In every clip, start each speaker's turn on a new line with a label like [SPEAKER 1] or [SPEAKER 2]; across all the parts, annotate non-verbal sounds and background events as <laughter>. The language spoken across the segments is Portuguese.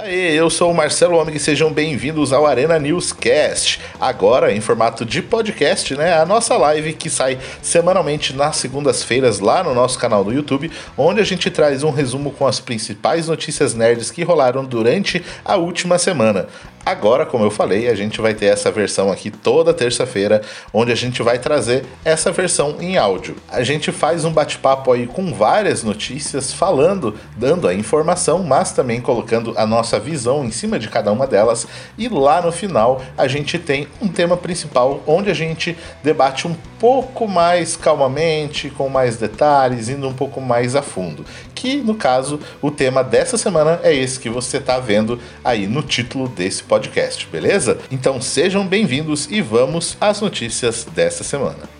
[SPEAKER 1] Daí, eu sou o Marcelo Homem e sejam bem-vindos ao Arena Newscast. Agora em formato de podcast, né? A nossa live que sai semanalmente nas segundas-feiras lá no nosso canal do YouTube, onde a gente traz um resumo com as principais notícias nerds que rolaram durante a última semana. Agora, como eu falei, a gente vai ter essa versão aqui toda terça-feira, onde a gente vai trazer essa versão em áudio. A gente faz um bate-papo aí com várias notícias, falando, dando a informação, mas também colocando a nossa visão em cima de cada uma delas. E lá no final a gente tem um tema principal, onde a gente debate um pouco mais calmamente, com mais detalhes, indo um pouco mais a fundo. Que no caso, o tema dessa semana é esse que você está vendo aí no título desse podcast, beleza? Então sejam bem-vindos e vamos às notícias dessa semana.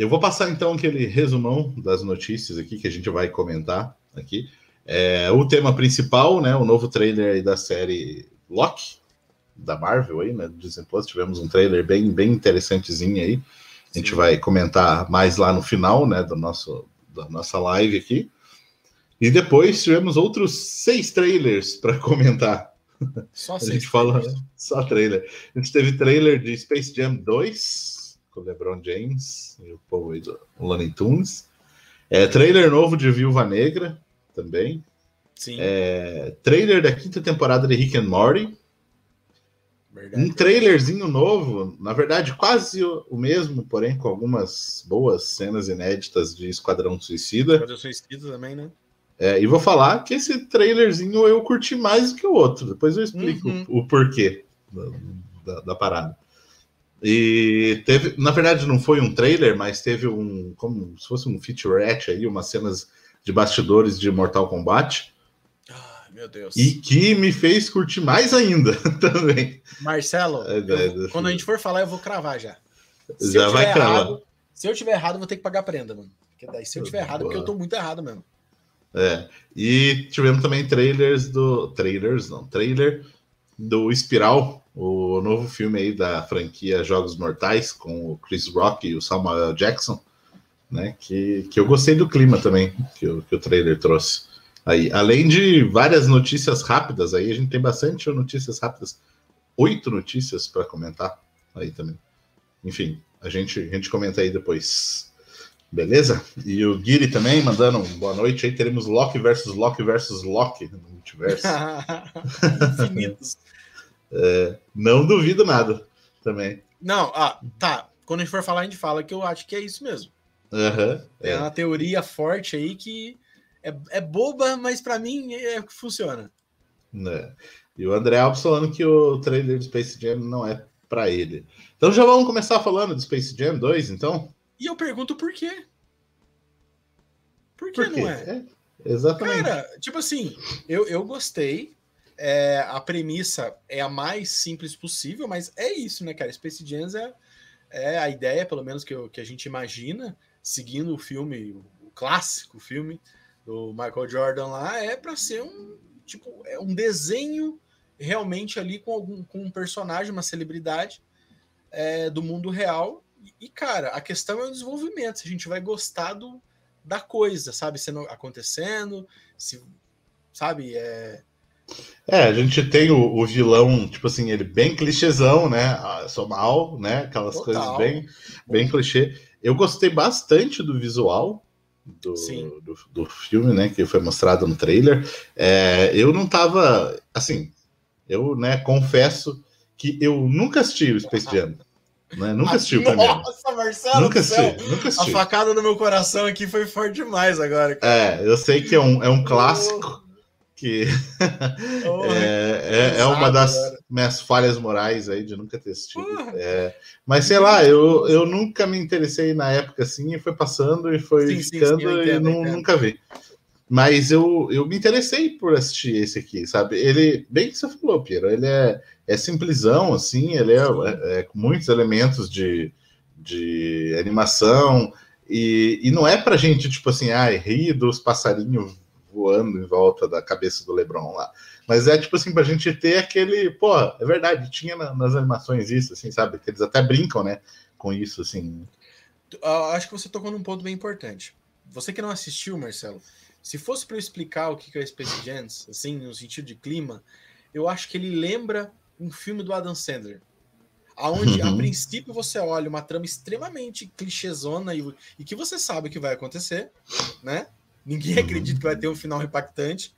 [SPEAKER 1] Eu vou passar então aquele resumão das notícias aqui que a gente vai comentar aqui. É, o tema principal, né? O novo trailer da série Loki, da Marvel aí, né? Do Disney Plus. Tivemos um trailer bem, bem interessantezinho aí. A gente Sim. vai comentar mais lá no final, né? Do nosso, da nossa live aqui. E depois tivemos outros seis trailers para comentar. Só seis. <laughs> A gente fala só trailer. A gente teve trailer de Space Jam 2, com o LeBron James e o povo aí do Looney Tunes. É, trailer novo de Viúva Negra também. Sim. É, trailer da quinta temporada de Rick and Morty. Verdade. Um trailerzinho novo, na verdade, quase o mesmo, porém com algumas boas cenas inéditas de Esquadrão Suicida. Esquadrão
[SPEAKER 2] Suicida também, né?
[SPEAKER 1] É, e vou falar que esse trailerzinho eu curti mais do que o outro. Depois eu explico uhum. o, o, porquê da, da, da, parada. E teve, na verdade, não foi um trailer, mas teve um, como se fosse um featurette aí, umas cenas de bastidores de Mortal Kombat.
[SPEAKER 2] Meu Deus.
[SPEAKER 1] E que me fez curtir mais ainda <laughs> também.
[SPEAKER 2] Marcelo, é, eu, quando a gente for falar, eu vou cravar já.
[SPEAKER 1] Se já vai cravar.
[SPEAKER 2] Errado, se eu tiver errado, eu vou ter que pagar prenda, mano. Porque daí, se eu tiver errado, Boa. porque eu tô muito errado mesmo.
[SPEAKER 1] É. E tivemos também trailers do. Trailers, não, trailer do Espiral, o novo filme aí da franquia Jogos Mortais, com o Chris Rock e o Samuel Jackson, né? Que, que eu gostei do clima também que o, que o trailer trouxe. Aí, além de várias notícias rápidas, aí a gente tem bastante notícias rápidas, oito notícias para comentar aí também. Enfim, a gente, a gente comenta aí depois. Beleza? E o Guiri também mandando boa noite aí. Teremos Loki versus Loki versus Loki no multiverso. <laughs> Infinitos. É, não duvido nada também.
[SPEAKER 2] Não, ah, tá. Quando a gente for falar, a gente fala que eu acho que é isso mesmo.
[SPEAKER 1] Uhum,
[SPEAKER 2] é. é uma teoria forte aí que é, é boba, mas para mim é que funciona.
[SPEAKER 1] É. E o André Alves falando que o trailer do Space Jam não é para ele. Então já vamos começar falando do Space Jam 2, então?
[SPEAKER 2] E eu pergunto por quê? Por que por não é? é?
[SPEAKER 1] Exatamente.
[SPEAKER 2] Cara, tipo assim, eu, eu gostei. É, a premissa é a mais simples possível, mas é isso, né, cara? Space Jam é, é a ideia, pelo menos, que, eu, que a gente imagina, seguindo o filme, o clássico filme do Michael Jordan lá, é para ser um tipo é um desenho realmente ali com algum com um personagem, uma celebridade é, do mundo real e, cara, a questão é o desenvolvimento. Se a gente vai gostar do, da coisa, sabe? Sendo acontecendo, se, sabe? É.
[SPEAKER 1] É, a gente tem o, o vilão, tipo assim, ele bem clichêzão, né? Ah, sou mal, né? Aquelas Total. coisas bem, bem clichê. Eu gostei bastante do visual do, do, do, filme, né? Que foi mostrado no trailer. É, eu não tava, assim, eu, né, confesso que eu nunca assisti o Space Jam. Né? Nunca assistiu
[SPEAKER 2] o Nossa, Marcelo,
[SPEAKER 1] nunca assisti, nunca assisti.
[SPEAKER 2] A facada no meu coração aqui foi forte demais agora.
[SPEAKER 1] Cara. É, eu sei que é um, é um clássico que oh, <laughs> é, é, é, uma das minhas falhas morais aí de nunca ter assistido. É, mas sei lá, eu, eu nunca me interessei na época assim, e foi passando e foi sim, ficando sim, sim, entendo, e não, nunca vi. Mas eu, eu me interessei por assistir esse aqui, sabe? Ele, bem que você falou, Piero, ele é, é simplesão, assim, ele é, é, é com muitos elementos de, de animação, e, e não é pra gente, tipo assim, ah, rir dos passarinhos voando em volta da cabeça do Lebron lá. Mas é tipo assim, pra gente ter aquele, pô, é verdade, tinha na, nas animações isso, assim, sabe? Que eles até brincam, né, com isso, assim.
[SPEAKER 2] Acho que você tocou num ponto bem importante. Você que não assistiu, Marcelo, Se fosse para eu explicar o que é Space Jams, assim, no sentido de clima, eu acho que ele lembra um filme do Adam Sandler. Aonde, uhum. a princípio, você olha uma trama extremamente clichêzona e, e que você sabe o que vai acontecer, né? Ninguém uhum. acredita que vai ter um final impactante.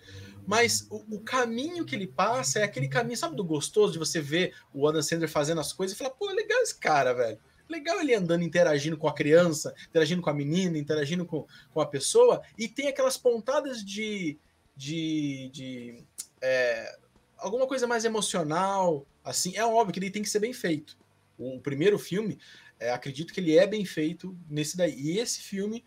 [SPEAKER 2] Mas o, o, caminho que ele passa é aquele caminho, sabe, do gostoso de você ver o Adam Sandler fazendo as coisas e falar, pô, legal esse cara, velho. Legal ele andando, interagindo com a criança, interagindo com a menina, interagindo com, com a pessoa, e tem aquelas pontadas de. de, de é, alguma coisa mais emocional, assim. É óbvio que ele tem que ser bem feito. O, o primeiro filme, é, acredito que ele é bem feito nesse daí. E esse filme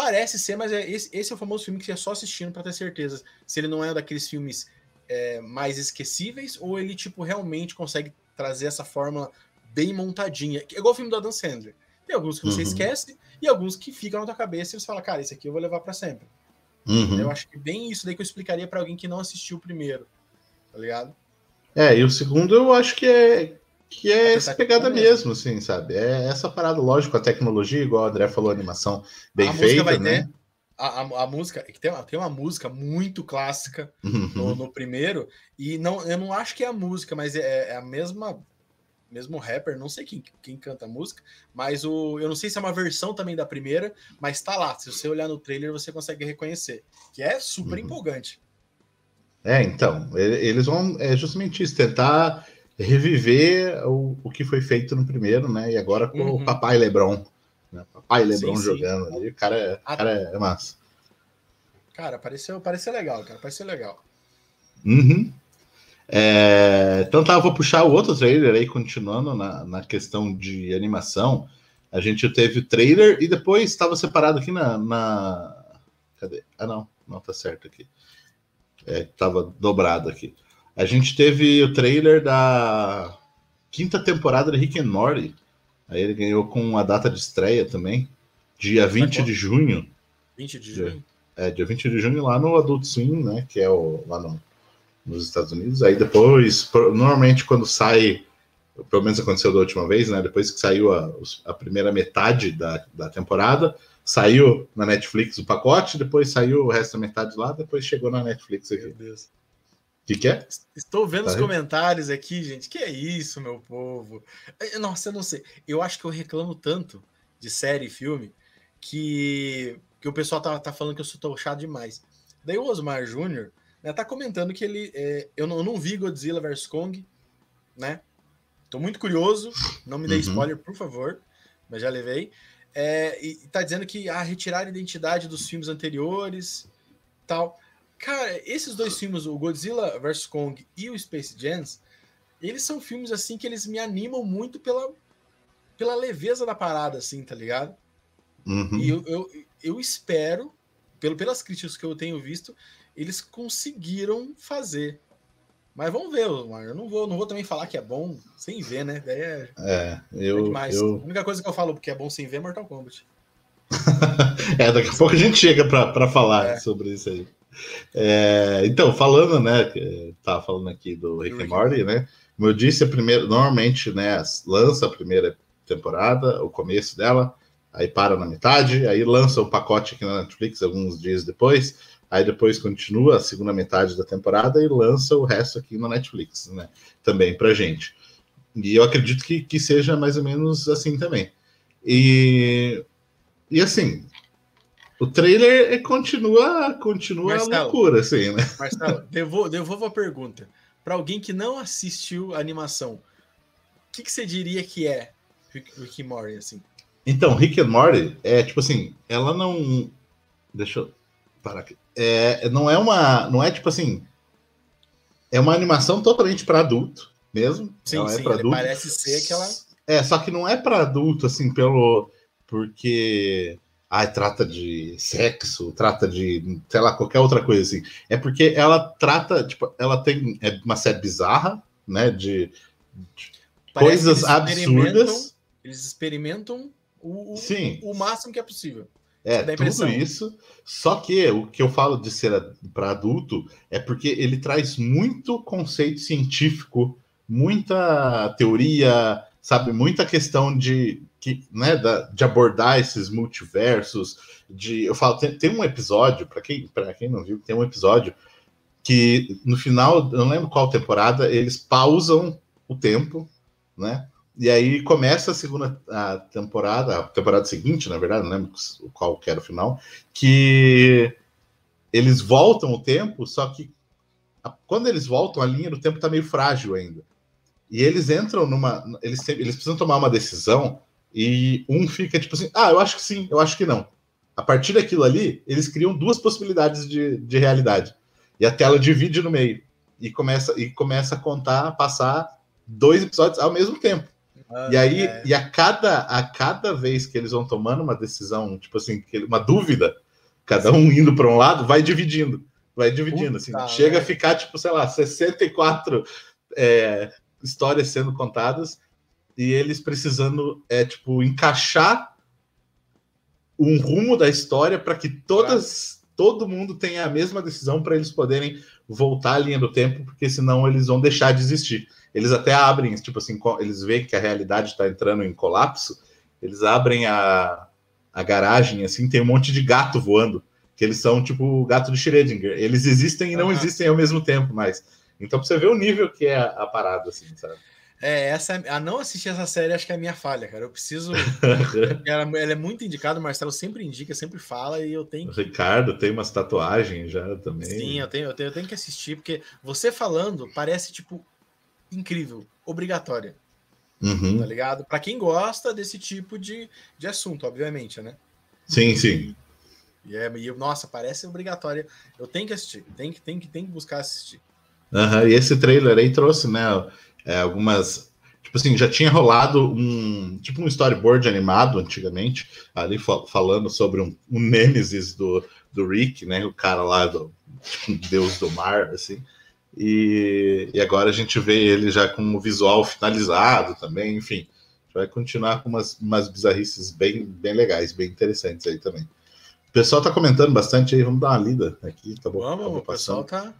[SPEAKER 2] Parece ser, mas é, esse, esse é o famoso filme que você é só assistindo para ter certeza se ele não é daqueles filmes é, mais esquecíveis ou ele, tipo, realmente consegue trazer essa fórmula bem montadinha. É igual o filme do Adam Sandler. Tem alguns que você uhum. esquece e alguns que ficam na tua cabeça e você fala, cara, esse aqui eu vou levar para sempre. Uhum. Eu acho que bem isso daí que eu explicaria para alguém que não assistiu o primeiro, tá ligado?
[SPEAKER 1] É, e o segundo eu acho que é que é essa pegada mesmo, assim, sabe? É essa parada, lógico, a tecnologia, igual o André falou, a animação bem a feita, vai né? Ter,
[SPEAKER 2] a, a, a, música, tem uma, tem uma música muito clássica uhum. no, no, primeiro, e não, eu não acho que é a música, mas é, é a mesma mesmo rapper, não sei quem, quem canta a música, mas o, eu não sei se é uma versão também da primeira, mas tá lá. Se você olhar no trailer, você consegue reconhecer, que é super uhum. empolgante.
[SPEAKER 1] É, então, eles vão é justamente isso, tentar reviver o, o que foi feito no primeiro, né? E agora com uhum. o Papai Lebron. Né? Papai Lebron sim, jogando sim. ali. O cara, é, A... cara é massa.
[SPEAKER 2] Cara, pareceu, pareceu legal, cara. Pareceu legal.
[SPEAKER 1] Uhum. É, então tá, eu vou puxar o outro trailer aí, continuando na, na questão de animação. A gente teve o trailer e depois estava separado aqui na, na, Cadê? Ah, não, não tá certo aqui. É, tava dobrado aqui. A gente teve o trailer da quinta temporada de Rick and Morty. Aí ele ganhou com a data de estreia também, dia 20 de junho.
[SPEAKER 2] 20 de junho?
[SPEAKER 1] É, dia 20 de junho lá no Adult Swim, né? Que é o, lá no, nos Estados Unidos. Aí depois, normalmente quando sai, pelo menos aconteceu da última vez, né? Depois que saiu a, a primeira metade da, da temporada, saiu na Netflix o pacote, depois saiu o resto da metade lá, depois chegou na Netflix aqui. Meu Deus que, que é?
[SPEAKER 2] Estou vendo tá os aí? comentários aqui, gente. Que é isso, meu povo? Nossa, eu não sei. Eu acho que eu reclamo tanto de série e filme que, que o pessoal tá, tá falando que eu sou tochado demais. Daí o Osmar Júnior né, tá comentando que ele. É, eu, não, eu não vi Godzilla vs Kong, né? Tô muito curioso. Não me dê uhum. spoiler, por favor. Mas já levei. É, e, tá dizendo que a ah, retirar a identidade dos filmes anteriores tal. Cara, esses dois filmes, o Godzilla vs Kong e o Space Jam, eles são filmes assim que eles me animam muito pela, pela leveza da parada, assim, tá ligado? Uhum. E eu, eu, eu, espero, pelo, pelas críticas que eu tenho visto, eles conseguiram fazer. Mas vamos ver, Eu não vou, não vou também falar que é bom sem ver, né? Daí é,
[SPEAKER 1] é eu, é demais. Eu...
[SPEAKER 2] A única coisa que eu falo que é bom sem ver é Mortal Kombat. <laughs>
[SPEAKER 1] é, daqui a pouco a gente chega para falar é. sobre isso aí. É, então, falando, né? Tava falando aqui do Rick and Morty, né? Como eu disse, a primeira, normalmente, né? Lança a primeira temporada, o começo dela, aí para na metade, aí lança o pacote aqui na Netflix alguns dias depois, aí depois continua a segunda metade da temporada e lança o resto aqui na Netflix, né? Também pra gente. E eu acredito que, que seja mais ou menos assim também. E, e assim, o trailer é, continua, continua Marcelo, a loucura, assim, né?
[SPEAKER 2] Marcelo, devolvo, devolvo a pergunta. Para alguém que não assistiu a animação, o que, que você diria que é Rick, Rick and Morty, assim?
[SPEAKER 1] Então, Rick and Morty é tipo assim, ela não. Deixa eu parar aqui. É, não é uma. Não é tipo assim. É uma animação totalmente para adulto mesmo.
[SPEAKER 2] Sim, ela é sim, é adulto. parece ser aquela.
[SPEAKER 1] É, só que não é para adulto, assim, pelo. Porque ah, trata de sexo, trata de, sei lá, qualquer outra coisa assim. É porque ela trata, tipo, ela tem é uma série bizarra, né, de, de coisas absurdas.
[SPEAKER 2] Eles experimentam o, Sim. o, o máximo que é possível.
[SPEAKER 1] É, tudo isso. Só que o que eu falo de ser para adulto é porque ele traz muito conceito científico, muita teoria, sabe, muita questão de que, né, da, de abordar esses multiversos, de eu falo, tem, tem um episódio, para quem, quem não viu, tem um episódio que no final, eu não lembro qual temporada, eles pausam o tempo, né? E aí começa a segunda a temporada, a temporada seguinte, na verdade, não lembro qual que era o final, que eles voltam o tempo, só que quando eles voltam, a linha do tempo tá meio frágil ainda. E eles entram numa. Eles, eles precisam tomar uma decisão e um fica tipo assim: ah, eu acho que sim, eu acho que não. A partir daquilo ali, eles criam duas possibilidades de, de realidade. E a tela divide no meio. E começa, e começa a contar, passar dois episódios ao mesmo tempo. Ah, e aí, é. e a cada, a cada vez que eles vão tomando uma decisão, tipo assim, uma dúvida, cada um indo para um lado, vai dividindo. Vai dividindo, assim. Puta, chega a ficar, tipo, sei lá, 64 é, histórias sendo contadas e eles precisando, é, tipo, encaixar um rumo da história para que todas, todo mundo tenha a mesma decisão para eles poderem voltar à linha do tempo, porque senão eles vão deixar de existir. Eles até abrem, tipo assim, eles veem que a realidade está entrando em colapso, eles abrem a, a garagem, assim, tem um monte de gato voando, que eles são tipo o gato de Schrödinger. Eles existem e não uhum. existem ao mesmo tempo, mas. Então, pra você ver o nível que é a, a parada, assim, sabe?
[SPEAKER 2] É, essa, a não assistir essa série acho que é a minha falha, cara. Eu preciso. <laughs> ela, ela, é muito indicada, o Marcelo sempre indica, sempre fala, e eu tenho.
[SPEAKER 1] Que... O Ricardo tem umas tatuagens já também.
[SPEAKER 2] Sim, eu tenho, eu tenho, eu tenho que assistir, porque você falando parece, tipo, incrível, obrigatória.
[SPEAKER 1] Uhum.
[SPEAKER 2] Tá ligado? Para quem gosta desse tipo de, de assunto, obviamente, né?
[SPEAKER 1] Sim, sim.
[SPEAKER 2] E, é, e nossa, parece obrigatória. Eu tenho que assistir, tem que, tem que, tem que buscar assistir.
[SPEAKER 1] Uhum. E esse trailer aí trouxe, né? É, algumas. Tipo assim, já tinha rolado um tipo um storyboard animado antigamente, ali falando sobre um, um Nemesis do, do Rick, né? O cara lá do tipo, deus do mar, assim. E, e agora a gente vê ele já com o visual finalizado também, enfim. Vai continuar com umas, umas bizarrices bem, bem legais, bem interessantes aí também. O pessoal tá comentando bastante aí, vamos dar uma lida aqui, tá bom?
[SPEAKER 2] Vamos, o pessoal tá.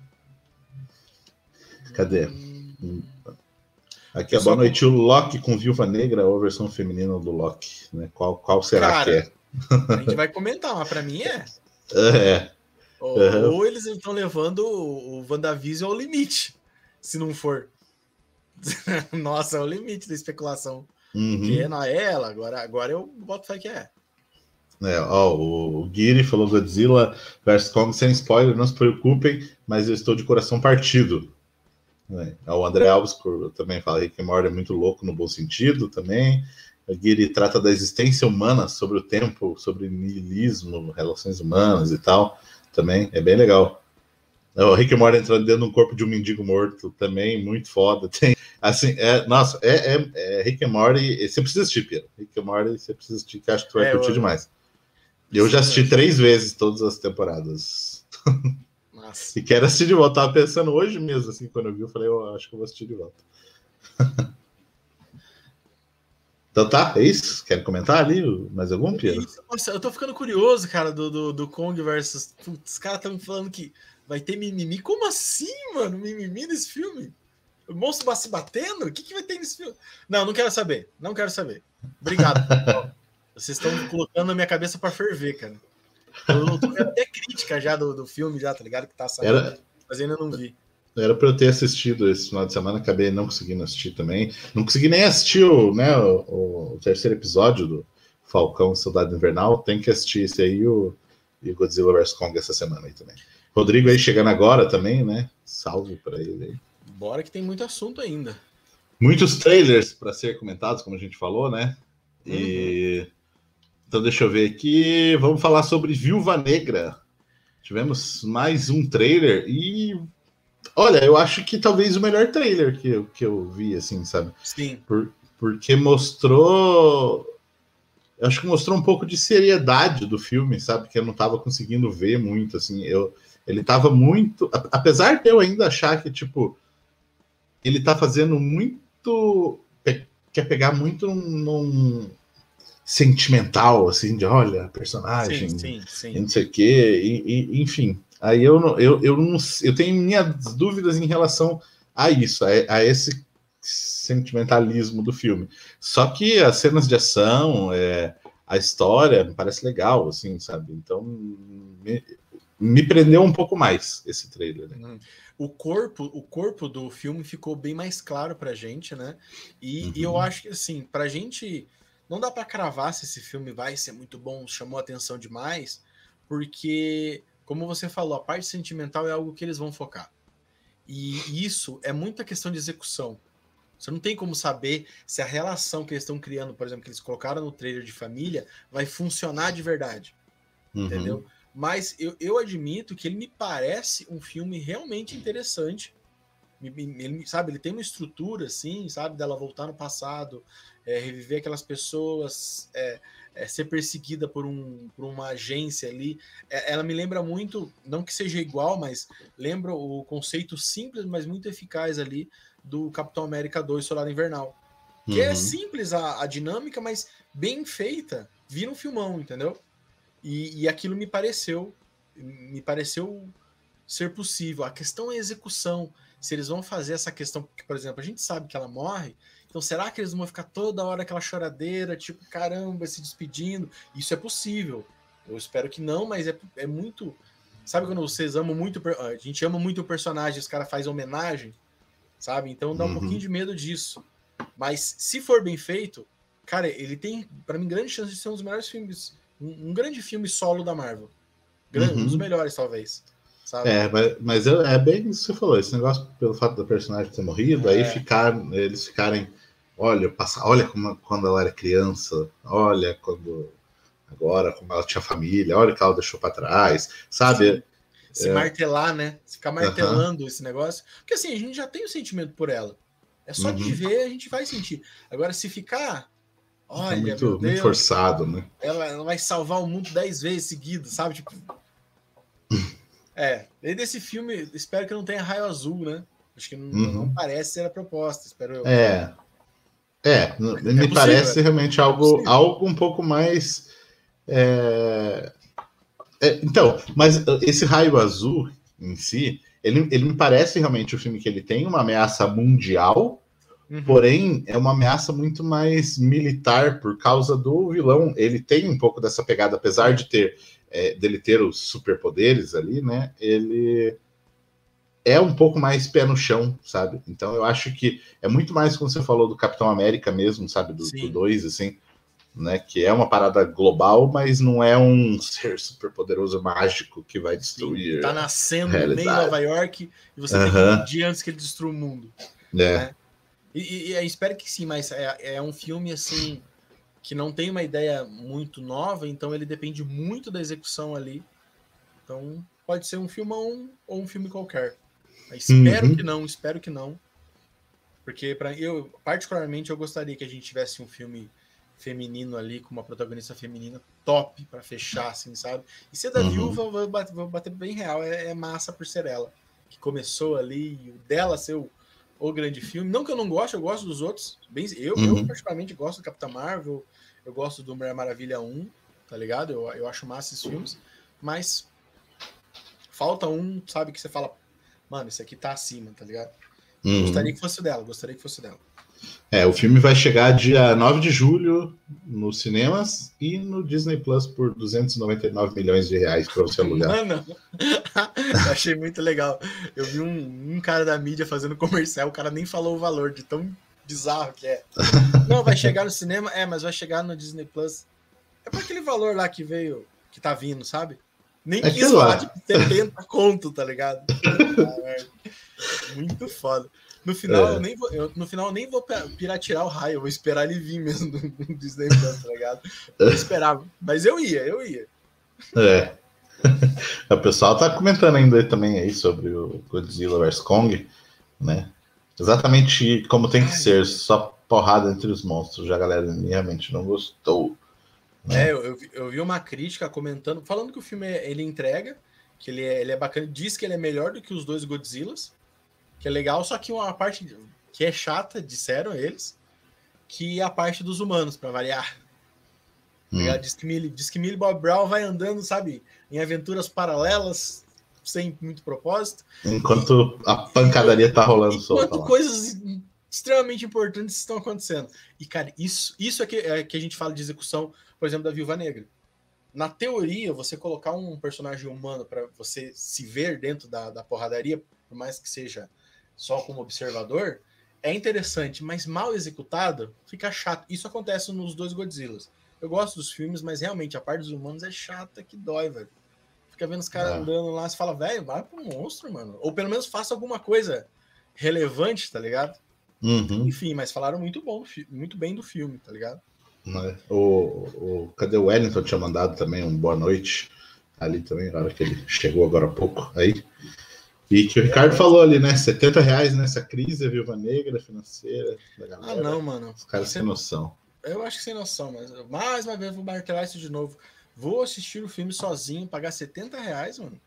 [SPEAKER 1] Cadê? Hum. Aqui é boa noite, o Loki com Viúva Negra ou a versão feminina do Loki, né? Qual, qual será Cara, que é?
[SPEAKER 2] A gente vai comentar, mas para mim é. <laughs>
[SPEAKER 1] É.
[SPEAKER 2] Ou, uhum. ou eles estão levando o WandaVision ao limite, se não for. <laughs> Nossa, é o limite da especulação.
[SPEAKER 1] Uhum.
[SPEAKER 2] Que é na ela, agora, agora eu boto fé que é.
[SPEAKER 1] É, ó, o Guiri falou Godzilla vs Kong sem spoiler, não se preocupem, mas eu estou de coração partido. É, o André Alves também fala que Morty é muito louco no bom sentido também. O Guiri trata da existência humana sobre o tempo, sobre niilismo, relações humanas e tal também, é bem legal. O Rick Morty entrando dentro de um corpo de um mendigo morto também, muito foda. <laughs> Tem, assim, é, nossa, é, é, é Rick and Morty, você precisa assistir, Pia. Rick and Morty, você precisa assistir, que acho que tu vai é, curtir eu... demais. Eu já assisti três vezes todas as temporadas. <laughs> Nossa. e quero assistir de volta. Tava pensando hoje mesmo, assim, quando eu vi, eu falei, eu acho que eu vou assistir de volta. <laughs> Então tá, é isso? Quer comentar ali mais algum, Pedro?
[SPEAKER 2] Nossa, eu tô ficando curioso, cara, do, do, do Kong versus. Putz, os caras estão falando que vai ter mimimi. Como assim, mano? Mimimi nesse filme? O monstro se batendo? O que, que vai ter nesse filme? Não, não quero saber. Não quero saber. Obrigado. <laughs> Vocês estão colocando na minha cabeça para ferver, cara. Eu tô vendo até crítica já do, do filme, já, tá ligado? Que tá saindo, Era... mas ainda não vi.
[SPEAKER 1] Era para eu ter assistido esse final de semana, acabei não conseguindo assistir também. Não consegui nem assistir o, né, o, o terceiro episódio do Falcão Soldado Invernal. Tem que assistir esse aí o, e o Godzilla vs Kong essa semana aí também. Rodrigo aí chegando agora também, né? Salve para ele aí.
[SPEAKER 2] Bora que tem muito assunto ainda.
[SPEAKER 1] Muitos trailers para ser comentados, como a gente falou, né? E uhum. Então deixa eu ver aqui. Vamos falar sobre Viúva Negra. Tivemos mais um trailer e Olha, eu acho que talvez o melhor trailer que eu, que eu vi, assim, sabe?
[SPEAKER 2] Sim.
[SPEAKER 1] Por, porque mostrou. Eu acho que mostrou um pouco de seriedade do filme, sabe? Que eu não estava conseguindo ver muito, assim. Eu, ele estava muito. Apesar de eu ainda achar que, tipo, ele tá fazendo muito. Quer pegar muito num, num sentimental, assim, de olha, personagem, sim, sim, sim. não sei o quê, e, e, enfim. Aí eu, não, eu, eu, não, eu tenho minhas dúvidas em relação a isso, a, a esse sentimentalismo do filme. Só que as cenas de ação, é, a história me parece legal, assim, sabe? Então me, me prendeu um pouco mais esse trailer. Né?
[SPEAKER 2] Uhum. O corpo, o corpo do filme ficou bem mais claro pra gente, né? E, uhum. e eu acho que assim, pra gente não dá para cravar se esse filme vai ser muito bom, chamou atenção demais, porque como você falou, a parte sentimental é algo que eles vão focar. E isso é muita questão de execução. Você não tem como saber se a relação que eles estão criando, por exemplo, que eles colocaram no trailer de família, vai funcionar de verdade. Uhum. Entendeu? Mas eu, eu admito que ele me parece um filme realmente interessante. Ele, sabe, ele tem uma estrutura, assim, sabe, dela voltar no passado, é, reviver aquelas pessoas, é, é, ser perseguida por, um, por uma agência ali. É, ela me lembra muito, não que seja igual, mas lembra o conceito simples, mas muito eficaz ali do Capitão América 2 Soldado Invernal. Que é uhum. é simples a, a, dinâmica, mas bem feita, vira um filmão, entendeu? E, e aquilo me pareceu, me pareceu ser possível. A questão é a execução. Se eles vão fazer essa questão, porque, por exemplo, a gente sabe que ela morre, então será que eles vão ficar toda hora aquela choradeira, tipo, caramba, se despedindo? Isso é possível. Eu espero que não, mas é, é muito. Sabe quando vocês amam muito. A gente ama muito o personagem, os caras fazem homenagem, sabe? Então dá um uhum. pouquinho de medo disso. Mas se for bem feito, cara, ele tem, para mim, grande chance de ser um dos melhores filmes um, um grande filme solo da Marvel. Grande, uhum. Um dos melhores, talvez. Sabe?
[SPEAKER 1] É, mas, mas é bem isso que você falou, esse negócio pelo fato da personagem ter morrido, é. aí ficar, eles ficarem, olha, passa, olha como, quando ela era criança, olha quando agora como ela tinha família, olha o que ela deixou para trás, sabe?
[SPEAKER 2] Se é. martelar, né? Se ficar martelando uhum. esse negócio. Porque assim, a gente já tem o sentimento por ela. É só uhum. de ver, a gente vai sentir. Agora, se ficar Olha, é
[SPEAKER 1] muito, Deus, muito forçado, né?
[SPEAKER 2] Ela, ela, vai salvar o mundo dez vezes seguido, sabe? Tipo. É. E desse filme, espero que não tenha raio azul, né? Acho que não, uhum. não parece ser a proposta, espero eu.
[SPEAKER 1] É. É, é me possível, parece é. realmente algo, algo um pouco mais. É... É, então, mas esse raio azul em si, ele, ele me parece realmente o filme que ele tem uma ameaça mundial, Uhum. Porém, é uma ameaça muito mais militar por causa do vilão. Ele tem um pouco dessa pegada, apesar de ter é, dele ter os superpoderes ali, né? Ele é um pouco mais pé no chão, sabe? Então eu acho que é muito mais como você falou do Capitão América mesmo, sabe? Do 2, assim, né? Que é uma parada global, mas não é um ser super poderoso mágico que vai destruir. Sim,
[SPEAKER 2] tá nascendo no meio de Nova York e você uhum. tem que impedir antes que ele destrua o mundo.
[SPEAKER 1] É. Né?
[SPEAKER 2] E, e, espero que sim, mas é, é um filme assim que não tem uma ideia muito nova, então ele depende muito da execução ali. Então pode ser um filmão ou um filme qualquer. espero uhum. que não, espero que não. Porque para eu, particularmente, eu gostaria que a gente tivesse um filme feminino ali, com uma protagonista feminina top para fechar, assim, sabe? E ser da uhum. viúva, vou bater, vou bater, bem real, é, é, massa por ser ela. Que começou ali, o dela ser o, o grande filme. Não que eu não goste, eu gosto dos outros. Bem, eu, uhum. eu particularmente gosto do Capitão Marvel, eu gosto do Mulher Maravilha 1, tá ligado? Eu, eu acho massa esses filmes, mas falta um, sabe, que você fala, mano, esse aqui tá acima, tá ligado? Uhum. Gostaria que fosse dela, gostaria que fosse dela.
[SPEAKER 1] É, o filme vai chegar dia 9 de julho nos cinemas e no Disney Plus por 299 milhões de reais para você alugar.
[SPEAKER 2] Mano, <laughs> achei muito legal. Eu vi um, um, cara da mídia fazendo comercial, o cara nem falou o valor de tão bizarro que é. Não, vai chegar no cinema, é, mas vai chegar no Disney Plus. É para aquele valor lá que veio, que tá vindo, sabe? Nem é quis falar de 70 conto, tá ligado? Ah, <laughs> muito foda. No final, é. eu nem vou, eu, no final eu nem vou piratear o raio, eu vou esperar ele vir mesmo do, Disney Plus, tá ligado? Eu esperava, mas eu ia, eu ia.
[SPEAKER 1] É. <laughs> o pessoal tá comentando ainda também aí sobre o Godzilla vs Kong, né? Exatamente como tem que ser, só porrada entre os monstros. Já a galera realmente não gostou.
[SPEAKER 2] Né? É, eu, eu, vi uma crítica comentando, falando que o filme ele entrega, que ele é, ele é bacana, diz que ele é melhor do que os dois Godzillas que é legal, só que uma parte que é chata, disseram eles, que é a parte dos humanos, para variar. Hum. Diz, que Millie, diz que Millie Bob Brown vai andando, sabe, em aventuras paralelas, sem muito propósito.
[SPEAKER 1] Enquanto a pancadaria tá rolando
[SPEAKER 2] Enquanto coisas extremamente importantes estão acontecendo. E, cara, isso, isso é, que, é que a gente fala de execução, por exemplo, da Viúva Negra. Na teoria, você colocar um personagem humano para você se ver dentro da, da porradaria, por mais que seja só como observador, é interessante, mas mal executado, fica chato. Isso acontece nos dois Godzillas. Eu gosto dos filmes, mas realmente a parte dos humanos é chata que dói, velho. Fica vendo os caras ah. andando lá, você fala, velho, vai pro monstro, mano. Ou pelo menos faça alguma coisa relevante, tá ligado?
[SPEAKER 1] Uhum.
[SPEAKER 2] Enfim, mas falaram muito bom, muito bem do filme, tá ligado?
[SPEAKER 1] Né? O, o, cadê o Wellington? Tinha mandado também um boa noite ali também, na hora que ele chegou agora há pouco aí. E que o Ricardo falou ali, né? 70 reais nessa crise, a viúva negra financeira da
[SPEAKER 2] galera. Ah, não, mano.
[SPEAKER 1] Os caras sem noção.
[SPEAKER 2] Eu acho que sem noção, mas mais uma vez vou martelar isso de novo. Vou assistir o filme sozinho, pagar 70 reais, mano.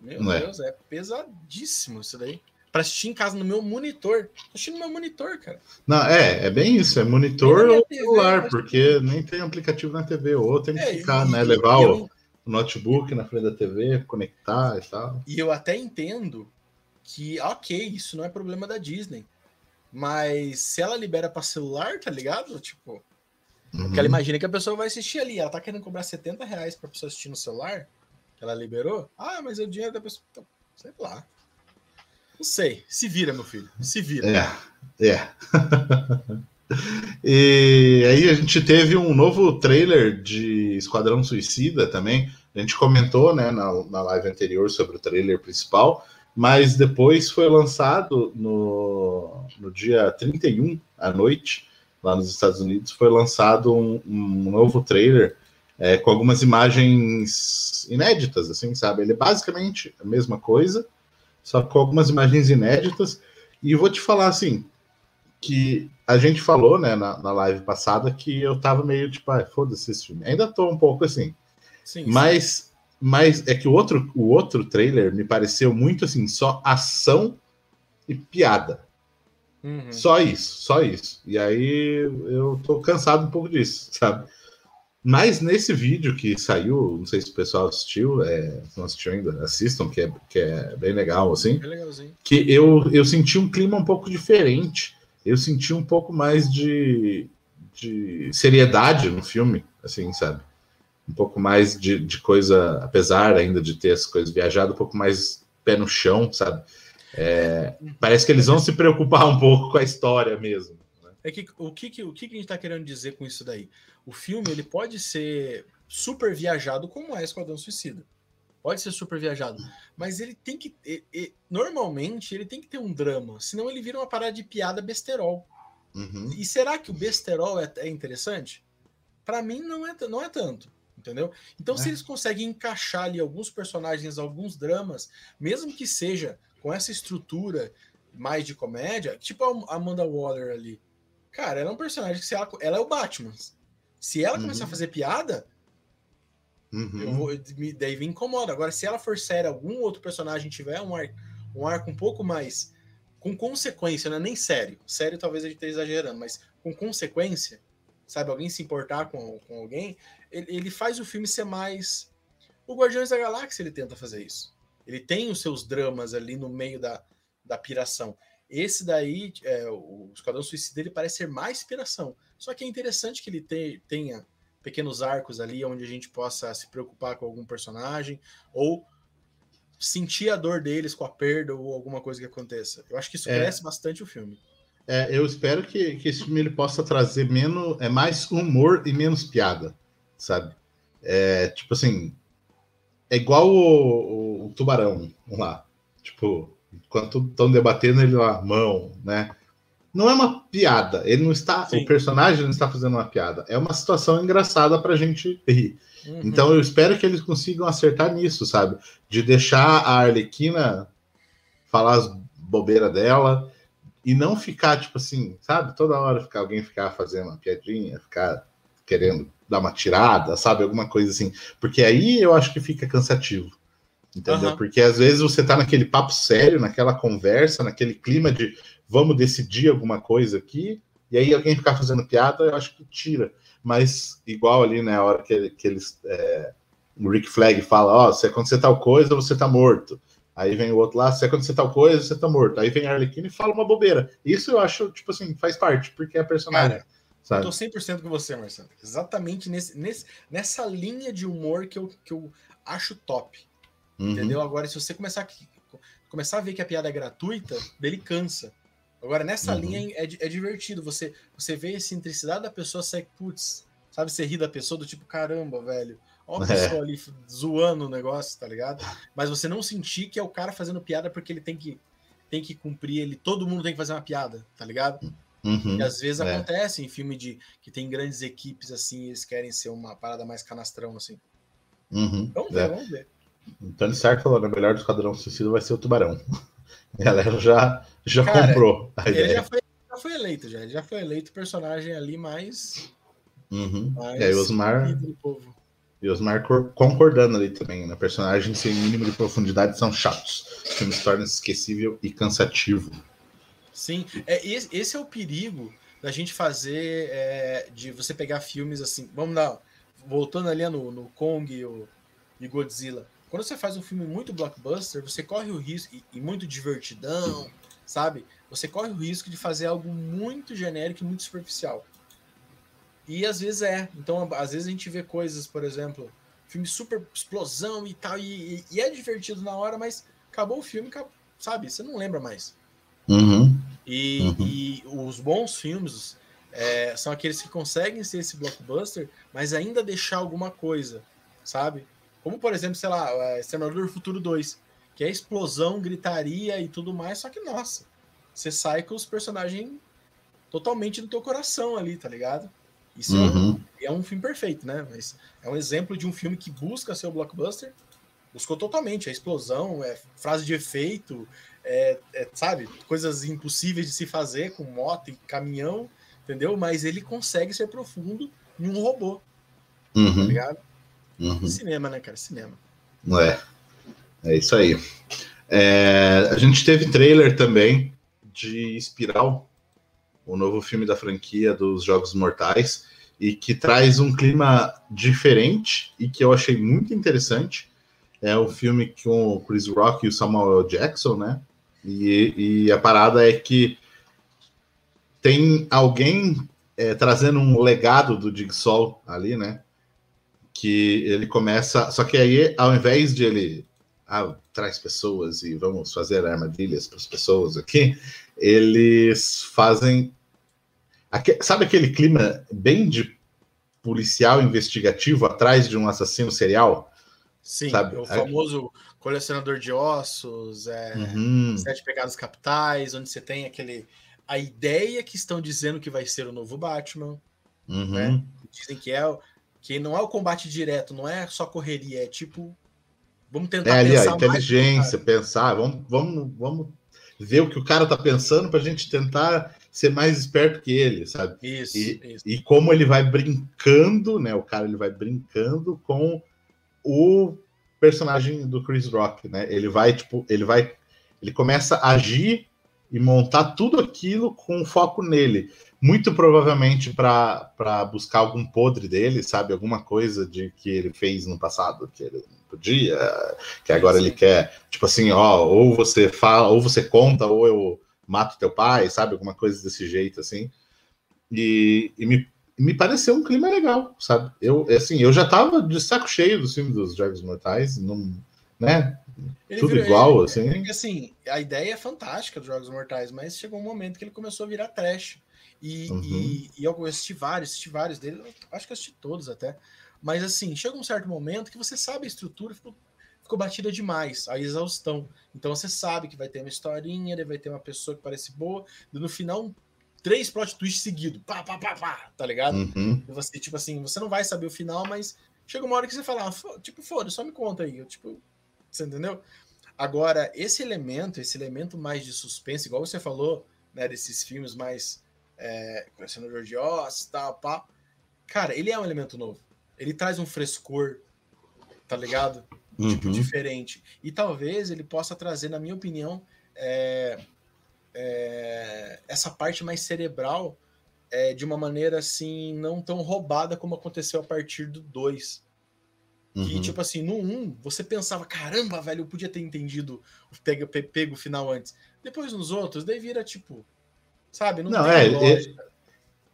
[SPEAKER 2] Meu não é? Deus, é. é pesadíssimo isso daí para assistir em casa no meu monitor. Tô assistindo no meu monitor, cara.
[SPEAKER 1] Não, é, é bem isso, é monitor ou TV, celular, porque nem tem aplicativo na TV, ou tem que é, ficar, e, né? Levar eu, o notebook na frente da TV, conectar e tal.
[SPEAKER 2] E eu até entendo que, ok, isso não é problema da Disney. Mas se ela libera para celular, tá ligado? Tipo, uhum. porque ela imagina que a pessoa vai assistir ali. Ela tá querendo cobrar 70 reais pra pessoa assistir no celular, que ela liberou. Ah, mas é o dinheiro da pessoa. Então, sei lá. Não sei. Se vira, meu filho. Se vira.
[SPEAKER 1] É, é. <laughs> e aí a gente teve um novo trailer de Esquadrão Suicida também. A gente comentou né, na, na live anterior sobre o trailer principal, mas depois foi lançado no, no dia 31 à noite, lá nos Estados Unidos, foi lançado um, um novo trailer é, com algumas imagens inéditas, assim, sabe? Ele é basicamente a mesma coisa, só com algumas imagens inéditas. E vou te falar assim, que a gente falou, né, na, na live passada, que eu tava meio tipo, ah, foda-se esse filme. Ainda tô um pouco assim. Sim, mas, sim. mas é que o outro, o outro trailer me pareceu muito assim, só ação e piada. Uhum. Só isso, só isso. E aí eu tô cansado um pouco disso, <laughs> sabe? Mas nesse vídeo que saiu, não sei se o pessoal assistiu, é, não assistiu ainda, assistam, que é, que é bem legal, assim. É. Que eu, eu senti um clima um pouco diferente. Eu senti um pouco mais de, de seriedade no filme, assim, sabe? Um pouco mais de, de coisa, apesar ainda de ter as coisas viajadas, um pouco mais pé no chão, sabe? É, parece que eles vão se preocupar um pouco com a história mesmo.
[SPEAKER 2] É que o que, o que a gente está querendo dizer com isso daí? O filme ele pode ser super viajado como é Esquadrão Suicida. Pode ser super viajado. Mas ele tem que. Ele, normalmente ele tem que ter um drama. Senão ele vira uma parada de piada besterol. Uhum. E será que o besterol é, é interessante? Para mim, não é, não é tanto. Entendeu? Então, é. se eles conseguem encaixar ali alguns personagens, alguns dramas, mesmo que seja com essa estrutura mais de comédia, tipo a Amanda Waller ali. Cara, ela é um personagem que se ela, ela é o Batman. Se ela começar uhum. a fazer piada, uhum. eu vou, me, daí me incomoda. Agora, se ela for séria, algum outro personagem tiver um arco, um arco um pouco mais com consequência, não é nem sério. Sério, talvez a gente esteja exagerando, mas com consequência, sabe? Alguém se importar com, com alguém, ele, ele faz o filme ser mais. O Guardiões da Galáxia ele tenta fazer isso. Ele tem os seus dramas ali no meio da, da piração. Esse daí, é, o Esquadrão Suicida, ele parece ser mais inspiração. Só que é interessante que ele te, tenha pequenos arcos ali onde a gente possa se preocupar com algum personagem ou sentir a dor deles com a perda ou alguma coisa que aconteça. Eu acho que isso é. cresce bastante o filme.
[SPEAKER 1] É, eu espero que, que esse filme ele possa trazer menos, é mais humor e menos piada, sabe? É, tipo assim, é igual o, o, o Tubarão, lá. Tipo, Enquanto estão debatendo ele lá, mão, né? Não é uma piada. Ele não está. Sim. O personagem não está fazendo uma piada. É uma situação engraçada para a gente rir. Uhum. Então eu espero que eles consigam acertar nisso, sabe? De deixar a Arlequina falar as bobeiras dela e não ficar, tipo assim, sabe? Toda hora ficar alguém ficar fazendo uma piadinha, ficar querendo dar uma tirada, sabe? Alguma coisa assim. Porque aí eu acho que fica cansativo. Entendeu? Uhum. Porque às vezes você tá naquele papo sério, naquela conversa, naquele clima de vamos decidir alguma coisa aqui, e aí alguém ficar fazendo piada, eu acho que tira. Mas igual ali, né, a hora que, que eles. É, o Rick Flag fala, ó, oh, se acontecer tal coisa, você tá morto. Aí vem o outro lá, se acontecer tal coisa, você tá morto. Aí vem a Arlequina e fala uma bobeira. Isso eu acho, tipo assim, faz parte, porque é a personagem. Cara,
[SPEAKER 2] sabe? Eu tô 100% com você, Marcelo. Exatamente nesse, nesse, nessa linha de humor que eu, que eu acho top. Uhum. Entendeu? Agora, se você começar, começar a ver que a piada é gratuita, dele cansa. Agora, nessa uhum. linha é, é divertido. Você, você vê a excentricidade da pessoa, sai, putz, sabe? Você ri da pessoa do tipo, caramba, velho Ó, a é. pessoa é. ali zoando o negócio, tá ligado? Mas você não sentir que é o cara fazendo piada porque ele tem que, tem que cumprir, ele, todo mundo tem que fazer uma piada, tá ligado? Uhum, e às vezes é. acontece em filme de que tem grandes equipes assim, eles querem ser uma parada mais canastrão assim.
[SPEAKER 1] Uhum, vamos ver, é. vamos ver. O Tony Stark falou: o melhor do Esquadrão Suicida vai ser o Tubarão. <laughs> A galera já, já Cara, comprou
[SPEAKER 2] a ele. Já foi, já foi eleito, já. Ele já foi eleito personagem ali mais.
[SPEAKER 1] Uhum. mais e aí, Osmar. E Osmar concordando ali também, né? Personagens sem mínimo de profundidade são chatos. O filme se torna esquecível e cansativo.
[SPEAKER 2] Sim, é, esse é o perigo da gente fazer, é, de você pegar filmes assim, vamos lá, voltando ali no, no Kong e, o, e Godzilla. Quando você faz um filme muito blockbuster, você corre o risco, e, e muito divertidão, sabe? Você corre o risco de fazer algo muito genérico e muito superficial. E às vezes é. Então, às vezes a gente vê coisas, por exemplo, filme super explosão e tal, e, e é divertido na hora, mas acabou o filme, sabe? Você não lembra mais.
[SPEAKER 1] Uhum.
[SPEAKER 2] E, uhum. e, os bons filmes é, são aqueles que conseguem ser esse blockbuster, mas ainda deixar alguma coisa, sabe? Como, por exemplo, sei lá, é, Exterminador do Futuro 2, que é explosão, gritaria e tudo mais, só que, nossa, você sai com os personagens totalmente no teu coração ali, tá ligado? Isso uhum. é, um, uhum. é, um, filme perfeito, né? Mas é um exemplo de um filme que busca ser o blockbuster, buscou totalmente a explosão, é frase de efeito, é, é, sabe, coisas impossíveis de se fazer com moto e caminhão, entendeu? Mas ele consegue ser profundo em um robô,
[SPEAKER 1] tá uhum. tá
[SPEAKER 2] ligado?
[SPEAKER 1] Uhum.
[SPEAKER 2] Cinema, né, cara? Cinema.
[SPEAKER 1] É, é isso aí. É, a gente teve trailer também de Espiral, o novo filme da franquia dos Jogos Mortais, e que traz um clima diferente e que eu achei muito interessante. É o filme com o Chris Rock e o Samuel Jackson, né? E, e a parada é que tem alguém é, trazendo um legado do Jigsaw ali, né? Que ele começa. Só que aí, ao invés de ele ah, traz pessoas e vamos fazer armadilhas para as pessoas aqui, eles fazem sabe aquele clima bem de policial investigativo atrás de um assassino serial?
[SPEAKER 2] Sim, sabe? o famoso colecionador de ossos, é, uhum. Sete Pegadas Capitais, onde você tem aquele. A ideia que estão dizendo que vai ser o novo Batman. Uhum. Né? Dizem que é que não é o combate direto, não é só correria, é tipo. Vamos tentar
[SPEAKER 1] é, ali, pensar. A inteligência, mais, pensar, vamos, vamos, vamos ver o que o cara tá pensando para a gente tentar ser mais esperto que ele, sabe?
[SPEAKER 2] Isso
[SPEAKER 1] e,
[SPEAKER 2] isso.
[SPEAKER 1] e como ele vai brincando, né? O cara ele vai brincando com o personagem do Chris Rock, né? Ele vai, tipo, ele vai. Ele começa a agir e montar tudo aquilo com foco nele. Muito provavelmente para buscar algum podre dele, sabe? Alguma coisa de que ele fez no passado que ele não podia, que agora ele quer, tipo assim, ó, ou você fala, ou você conta, ou eu mato teu pai, sabe? Alguma coisa desse jeito, assim. E, e me, me pareceu um clima legal, sabe? Eu, assim, eu já tava de saco cheio do filme dos Jogos Mortais, não, né? Ele Tudo virou, igual, ele, assim.
[SPEAKER 2] É assim, a ideia é fantástica dos Jogos Mortais, mas chegou um momento que ele começou a virar trash. E, uhum. e, e eu assisti vários, assisti vários dele, acho que assisti todos até. Mas assim, chega um certo momento que você sabe a estrutura, ficou ficou batida demais, a exaustão. Então você sabe que vai ter uma historinha, vai ter uma pessoa que parece boa, e no final três plot twists seguidos, pá, pá, pá, pá, tá ligado?
[SPEAKER 1] Uhum.
[SPEAKER 2] E você, tipo assim, você não vai saber o final, mas chega uma hora que você fala, ah, tipo, foda, só me conta aí, eu, tipo, você entendeu? Agora, esse elemento, esse elemento mais de suspense, igual você falou, né, desses filmes mais é, conhecendo o George Oss, tal, pá, cara, ele é um elemento novo. Ele traz um frescor, tá ligado? uhum. tipo diferente. E talvez ele possa trazer, na minha opinião, é, é, essa parte mais cerebral é, de uma maneira assim, não tão roubada como aconteceu a partir do 2. Que, uhum. tipo assim, no 1, você pensava, caramba, velho, eu podia ter entendido, pego, pego o final antes. Depois nos outros, daí vira, tipo, sabe?
[SPEAKER 1] Não, não é, ele,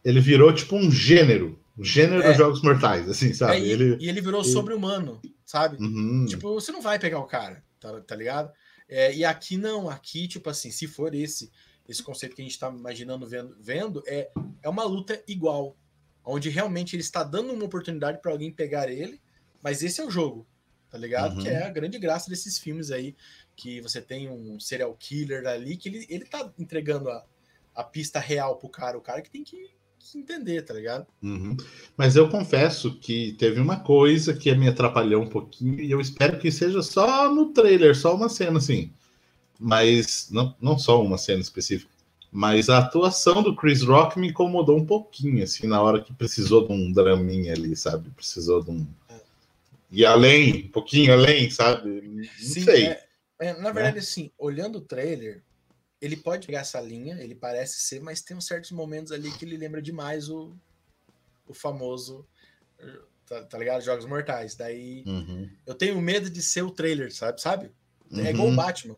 [SPEAKER 1] ele, virou, tipo, um gênero. Um gênero é. dos Jogos Mortais, assim, sabe? É,
[SPEAKER 2] e,
[SPEAKER 1] ele,
[SPEAKER 2] e ele virou ele... sobre-humano, sabe?
[SPEAKER 1] Uhum.
[SPEAKER 2] Tipo, você não vai pegar o cara, tá, tá ligado? É, e aqui não, aqui, tipo assim, se for esse esse conceito que a gente está imaginando, vendo, vendo, é, é uma luta igual, onde realmente ele está dando uma oportunidade para alguém pegar ele, mas esse é o jogo, tá ligado? Uhum. Que é a grande graça desses filmes aí, que você tem um serial killer ali, que ele, ele tá entregando a, a pista real pro cara, o cara que tem que, entender, tá ligado?
[SPEAKER 1] Uhum. Mas eu confesso que teve uma coisa que me atrapalhou um pouquinho, e eu espero que seja só no trailer, só uma cena assim mas não, não só uma cena específica, mas a atuação do Chris Rock me incomodou um pouquinho, assim, na hora que precisou de um draminha ali, sabe? Precisou de um. E além, um pouquinho além, sabe? Não Sim, sei.
[SPEAKER 2] É, é, na verdade, né? assim, olhando o trailer, ele pode pegar essa linha, ele parece ser, mas tem uns certos momentos ali que ele lembra demais o, o famoso. Tá, tá ligado? Jogos Mortais. Daí
[SPEAKER 1] uhum.
[SPEAKER 2] eu tenho medo de ser o trailer, sabe? sabe? É uhum. igual o Batman.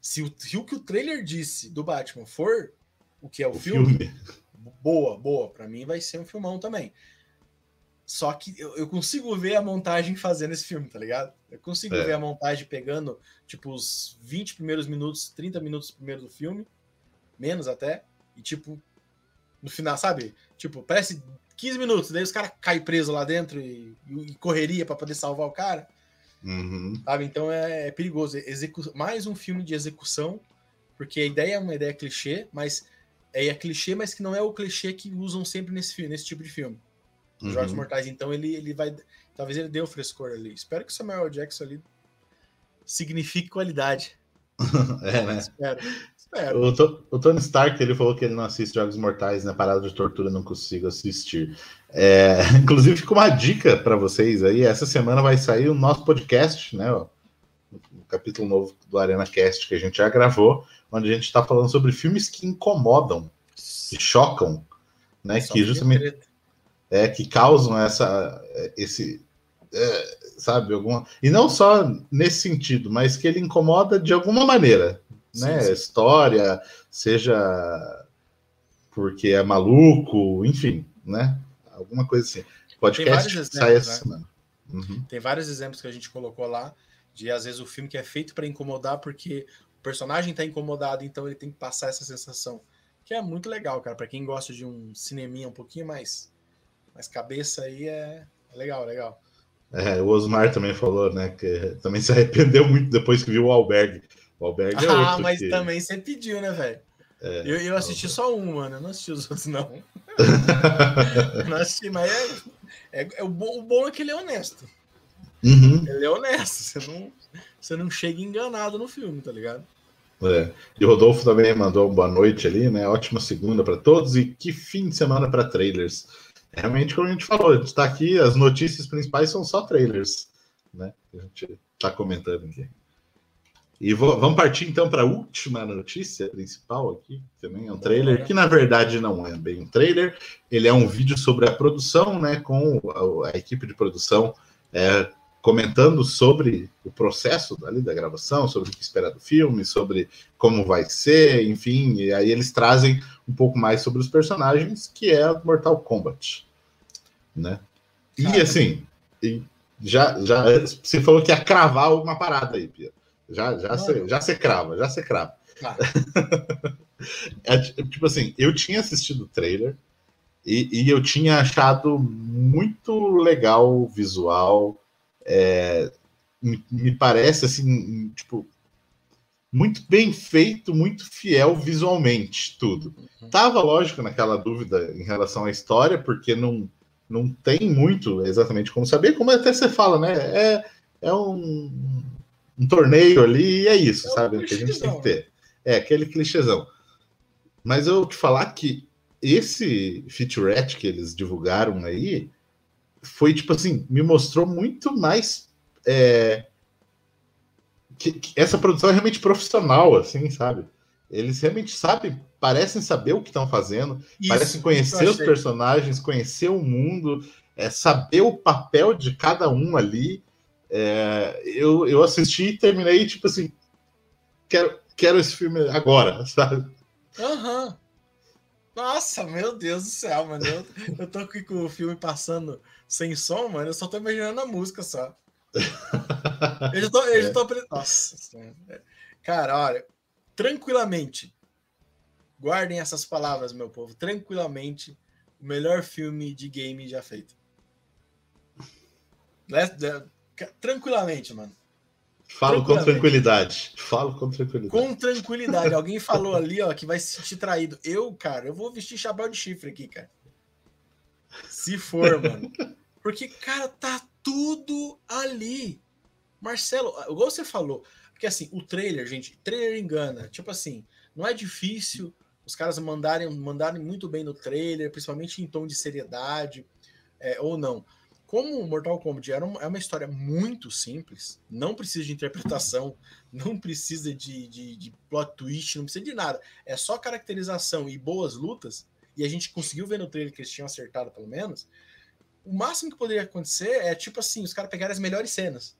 [SPEAKER 2] Se o, se o que o trailer disse do Batman for o que é o, o filme, filme, boa, boa. Para mim vai ser um filmão também. Só que eu, eu, consigo ver a montagem fazendo esse filme, tá ligado? Eu consigo é. ver a montagem pegando, tipo, os 20 primeiros minutos, 30 minutos primeiro do filme, menos até, e tipo, no final, sabe? Tipo, parece 15 minutos, daí os caras caem preso lá dentro e, e correria para poder salvar o cara.
[SPEAKER 1] Uhum.
[SPEAKER 2] Sabe? Então é, é perigoso. Execu... Mais um filme de execução, porque a ideia é uma ideia clichê, mas é, é clichê, mas que não é o clichê que usam sempre nesse nesse tipo de filme. Uhum. Jogos Mortais, então ele, ele vai. Talvez ele dê o frescor ali. Espero que o Samuel Jackson ali signifique qualidade. <laughs>
[SPEAKER 1] é, né? Espero. Espero. O, o, Tony Stark ele falou que ele não assiste Jogos Mortais, né? Parada de tortura, não consigo assistir. É, <laughs> inclusive, fica uma dica para vocês aí. Essa semana vai sair o nosso podcast, né? O, o capítulo novo do Arena Cast que a gente já gravou, onde a gente está falando sobre filmes que incomodam, que chocam, né? Só que justamente é que causam essa esse é, sabe alguma e não só nesse sentido, mas que ele incomoda de alguma maneira, né? Sim, sim. História, seja porque é maluco, enfim, né? Alguma coisa assim. Podcast exemplos, sai essa né? semana.
[SPEAKER 2] Uhum. Tem vários exemplos que a gente colocou lá de às vezes o filme que é feito para incomodar porque o personagem está incomodado, então ele tem que passar essa sensação. Que é muito legal, cara. Para quem gosta de um cineminha um pouquinho mais, mais cabeça aí, é, é legal, legal.
[SPEAKER 1] É, o Osmar também falou, né? Que também se arrependeu muito depois que viu o Albergue. O Albergue é
[SPEAKER 2] ah, mas que... também você pediu, né, velho? É, eu, eu assisti só um, mano. Eu não assisti os outros, não. <laughs> não assisti, mas é, é, é o, bom, o, bom, é que ele é honesto.
[SPEAKER 1] Uhum.
[SPEAKER 2] Ele é honesto. Você não, você não chega enganado no filme, tá ligado?
[SPEAKER 1] É. E o Rodolfo também mandou uma boa noite ali, né? Ótima segunda para todos e que fim de semana para trailers. Realmente, como a gente falou, a gente está aqui, as notícias principais são só trailers, né? A gente está comentando aqui. E vou, vamos partir então para a última notícia principal aqui, também é um trailer, que na verdade não é bem um trailer, ele é um vídeo sobre a produção, né, com a, a equipe de produção é, comentando sobre o processo ali da gravação, sobre o que esperar do filme, sobre como vai ser, enfim, e aí eles trazem um pouco mais sobre os personagens, que é Mortal Kombat, né? E assim, já, já você falou que ia cravar uma parada aí, Pia. Já, já, se, já se crava, já se crava. Ah. <laughs> é, tipo assim, eu tinha assistido o trailer e, e, eu tinha achado muito legal o visual. É, me, me, parece assim, tipo, muito bem feito, muito fiel visualmente, tudo. Uhum. Tava, lógico, naquela dúvida em relação à história, porque não, não tem muito exatamente como saber, como até você fala, né? É, é um, um torneio ali e é isso, é sabe? Um que a gente tem que ter. É, aquele clichêzão. Mas eu te falar que esse featurette que eles divulgaram aí foi tipo assim, me mostrou muito mais. É, que, que essa produção é realmente profissional, assim, sabe? Eles realmente sabem, parecem saber o que estão fazendo, isso, parecem conhecer os personagens, conhecer o mundo. é saber o papel de cada um ali. É, eu, eu assisti e terminei, tipo assim, quero, quero esse filme agora, <laughs> sabe?
[SPEAKER 2] Aham. Uhum. Nossa, meu Deus do céu, mano. Eu, eu tô aqui com o filme passando sem som, mano. Eu só tô imaginando a música só. Eu já tô. Eu já tô... Nossa. Cara, olha, tranquilamente. Guardem essas palavras, meu povo. Tranquilamente, o melhor filme de game já feito. Tranquilamente, mano.
[SPEAKER 1] Falo com tranquilidade. Falo com tranquilidade.
[SPEAKER 2] Com tranquilidade. Alguém falou ali, ó, que vai se sentir traído. Eu, cara, eu vou vestir chapéu de chifre aqui, cara. Se for, mano. Porque, cara, tá tudo ali. Marcelo, igual você falou, porque assim, o trailer, gente, trailer engana. Tipo assim, não é difícil os caras mandarem, mandarem muito bem no trailer, principalmente em tom de seriedade, é, ou não. Como Mortal Kombat era uma, é uma história muito simples, não precisa de interpretação, <laughs> não precisa de, de, de plot twist, não precisa de nada. É só caracterização e boas lutas, e a gente conseguiu ver no trailer que eles tinham acertado pelo menos. O máximo que poderia acontecer é tipo assim, os caras pegarem as melhores cenas.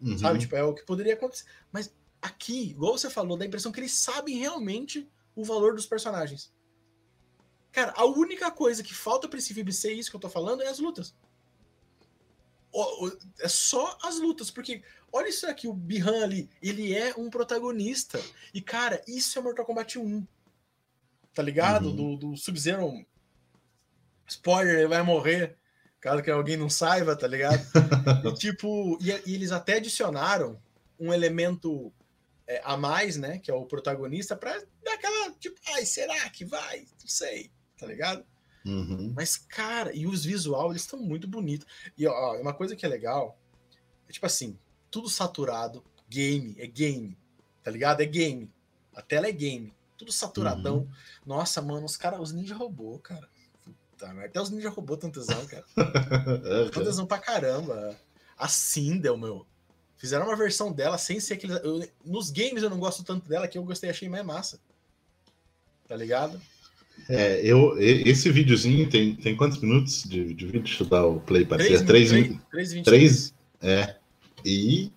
[SPEAKER 2] Uhum. Sabe? Tipo, é o que poderia acontecer. Mas aqui, igual você falou, dá a impressão que eles sabem realmente o valor dos personagens. Cara, a única coisa que falta pra esse filme ser isso que eu tô falando é as lutas é só as lutas, porque olha isso aqui, o Bihan ali, ele é um protagonista. E, cara, isso é Mortal Kombat 1. Tá ligado? Uhum. Do, do Sub-Zero. Spoiler, ele vai morrer. Caso que alguém não saiba, tá ligado? e, <laughs> tipo, e, e, eles até adicionaram um elemento é, a mais, né? Que é o protagonista, pra dar aquela, tipo, ai, será que vai? Não sei, tá ligado?
[SPEAKER 1] Uhum.
[SPEAKER 2] Mas, cara, e os visuais, eles estão muito bonitos. E ó, uma coisa que é legal, é tipo assim, tudo saturado, game, é game, tá ligado? É game. A tela é game, tudo saturadão. Uhum. Nossa, mano, os caras, os ninja robô, cara. Puta, até os ninja robô tão tesão, cara. <laughs> é, tão tesão pra caramba. A Sindel, meu. Fizeram uma versão dela sem ser aquele. Eu, nos games eu não gosto tanto dela que eu gostei, achei mais massa. Tá ligado?
[SPEAKER 1] É, eu, esse videozinho tem, tem quantos minutos de, de vídeo? Deixa eu dar o play para ser. Três, três, três, três, é. E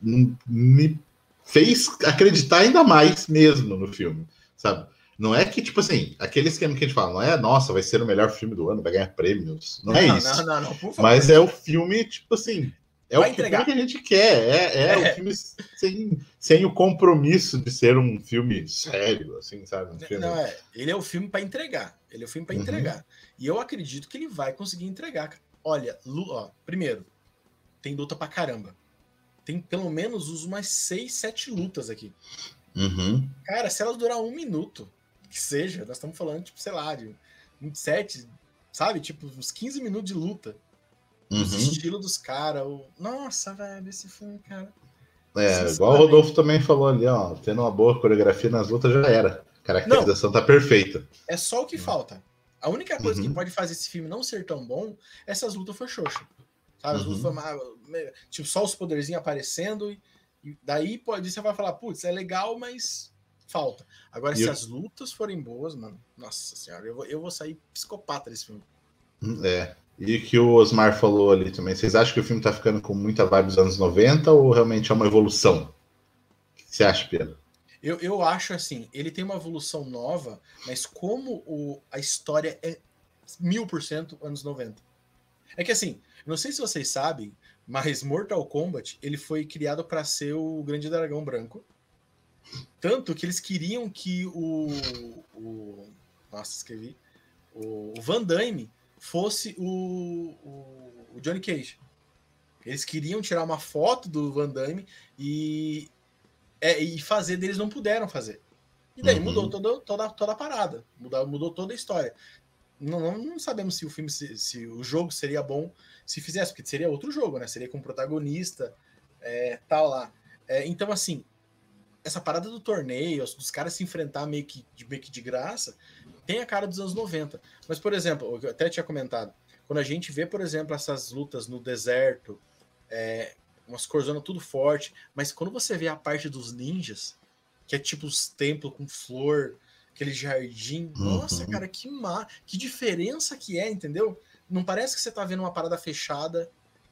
[SPEAKER 1] me fez acreditar ainda mais mesmo no filme, sabe? Não é que, tipo assim, aquele esquema que a gente fala, não é, nossa, vai ser o melhor filme do ano, vai ganhar prêmios. Não, é não é isso. Não, não, não, por favor. Mas é o filme, tipo assim, é Vai o entregar. que a gente quer. É, é, é. o filme sem, sem o compromisso de ser um filme sério, assim, sabe? Um filme...
[SPEAKER 2] Não, é. Ele é o filme para entregar. Ele é o filme para uhum. entregar. E eu acredito que ele vai conseguir entregar. Olha, ó, primeiro, tem luta pra caramba. Tem pelo menos umas seis, sete lutas aqui.
[SPEAKER 1] Uhum.
[SPEAKER 2] Cara, se elas durar um minuto, que seja, nós estamos falando, tipo, sei lá, de 27, sabe? Tipo, uns 15 minutos de luta uhum. os estilos dos caras. O... Nossa, velho, esse filme, cara.
[SPEAKER 1] É, igual o Rodolfo também falou ali, ó, tendo uma boa coreografia nas lutas já era. A caracterização não, tá perfeita.
[SPEAKER 2] É só o que falta. A única coisa uhum. que pode fazer esse filme não ser tão bom é se as lutas for xoxa. Sabe? As lutas uhum. tipo, só os poderzinhos aparecendo e, e daí pode você vai falar, putz, é legal, mas falta. Agora, e se eu... as lutas forem boas, mano, nossa senhora, eu vou, eu vou sair psicopata desse filme.
[SPEAKER 1] É. E que o Osmar falou ali também. Vocês acham que o filme tá ficando com muita vibe dos anos 90 ou realmente é uma evolução? O que você acha, Pedro?
[SPEAKER 2] Eu, eu acho assim, ele tem uma evolução nova, mas como o, a história é mil por cento anos 90. É que assim, não sei se vocês sabem, mas Mortal Kombat ele foi criado para ser o Grande Dragão Branco. Tanto que eles queriam que o. o nossa, escrevi. O, o Van Damme fosse o, o, o, Johnny Cage. Eles queriam tirar uma foto do Van Damme e, é, e fazer deles não puderam fazer. E daí uhum. mudou toda, toda, toda a parada, mudou, mudou toda a história. Não, não, não sabemos se o filme, se, se, o jogo seria bom se fizesse, porque seria outro jogo, né? Seria com protagonista, é, tal lá. É, então, assim, essa parada do torneio, dos caras se enfrentar meio que, meio que de graça, tem a cara dos anos 90. Mas, por exemplo, eu até tinha comentado, quando a gente vê, por exemplo, essas lutas no deserto, é, umas corzonas tudo forte, mas quando você vê a parte dos ninjas, que é tipo os templos com flor, aquele jardim, uhum. nossa, cara, que má, que diferença que é, entendeu? não parece que você tá vendo uma parada fechada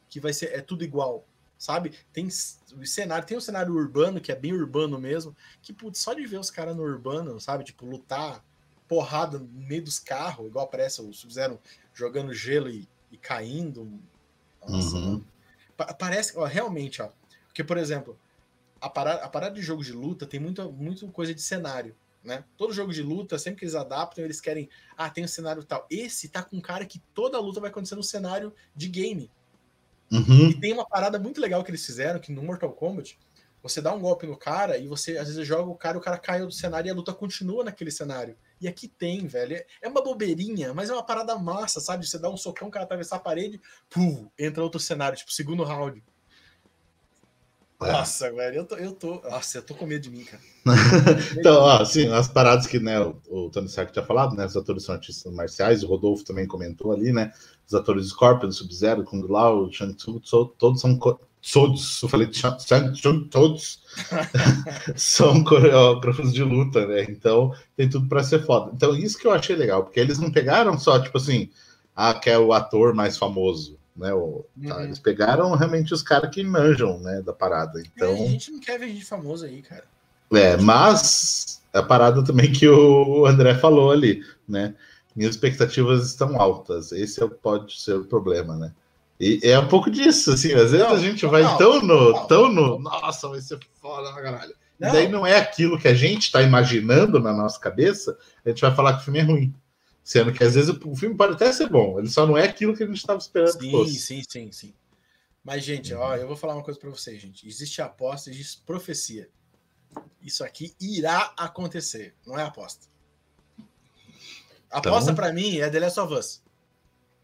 [SPEAKER 2] que vai ser é tudo igual, sabe? Tem o cenário, tem o cenário urbano que é bem urbano mesmo, que putz, só de ver os caras no urbano, sabe, tipo lutar porrada no meio dos carros, igual aparece os fizeram jogando gelo e, e caindo. Nossa, uhum. parece, ó, realmente, ó, porque por exemplo, a parada, a parada de jogo de luta tem muita, muita coisa de cenário. Né? Todo jogo de luta, sempre que eles adaptam, eles querem. Ah, tem um cenário tal. Esse tá com um cara que toda luta vai acontecer no cenário de game. Uhum. E tem uma parada muito legal que eles fizeram, que no Mortal Kombat, você dá um golpe no cara e você às vezes joga o cara o cara cai do cenário e a luta continua naquele cenário. E aqui tem, velho. É uma bobeirinha, mas é uma parada massa, sabe? Você dá um socão, o cara atravessar a parede, pum, entra outro cenário, tipo, segundo round. É. Nossa, velho, eu tô, eu tô. Nossa, eu tô com medo de mim, cara. <laughs>
[SPEAKER 1] então, ó, assim, as paradas que né, o, o Tony Stark tinha falado, né? Os atores são artistas marciais, o Rodolfo também comentou ali, né? Os atores de Scorpion, Sub-Zero, Kung Lao, Shang Tsung, todos são. Todos, eu falei Shang Tsung, todos <laughs> são coreógrafos de luta, né? Então tem tudo para ser foda. Então, isso que eu achei legal, porque eles não pegaram só, tipo assim, ah, que é o ator mais famoso né? O, tá, uhum. Eles pegaram realmente os caras que manjam, né, da parada. Então, é,
[SPEAKER 2] a gente não quer ver gente famosa aí, cara.
[SPEAKER 1] É, mas a parada também que o André falou ali, né? Minhas expectativas estão altas. Esse é, pode ser o problema, né? E é um pouco disso, assim, às vezes não, a gente vai não, tão no, não, tão no, nossa, vai ser foda pra caralho. E daí não é aquilo que a gente está imaginando na nossa cabeça, a gente vai falar que o filme é ruim. Sendo que às vezes o filme pode até ser bom, ele só não é aquilo que a gente estava esperando.
[SPEAKER 2] Sim, que fosse. sim, sim, sim. Mas, gente, ó, eu vou falar uma coisa para vocês, gente. Existe aposta, existe profecia. Isso aqui irá acontecer, não é aposta. Aposta então... para mim é The Last of Us.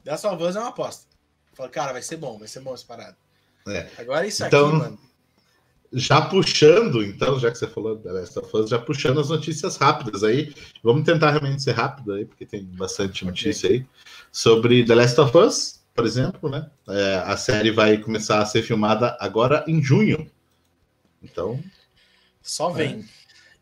[SPEAKER 2] The Last of Us é uma aposta. Fala, cara, vai ser bom, vai ser bom essa parada. É. Agora isso então... aqui, mano
[SPEAKER 1] já puxando, então, já que você falou da Last of Us, já puxando as notícias rápidas aí. Vamos tentar realmente ser rápido aí, porque tem bastante notícia aí. Sobre The Last of Us, por exemplo, né? É, a série vai começar a ser filmada agora em junho. Então.
[SPEAKER 2] Só vem.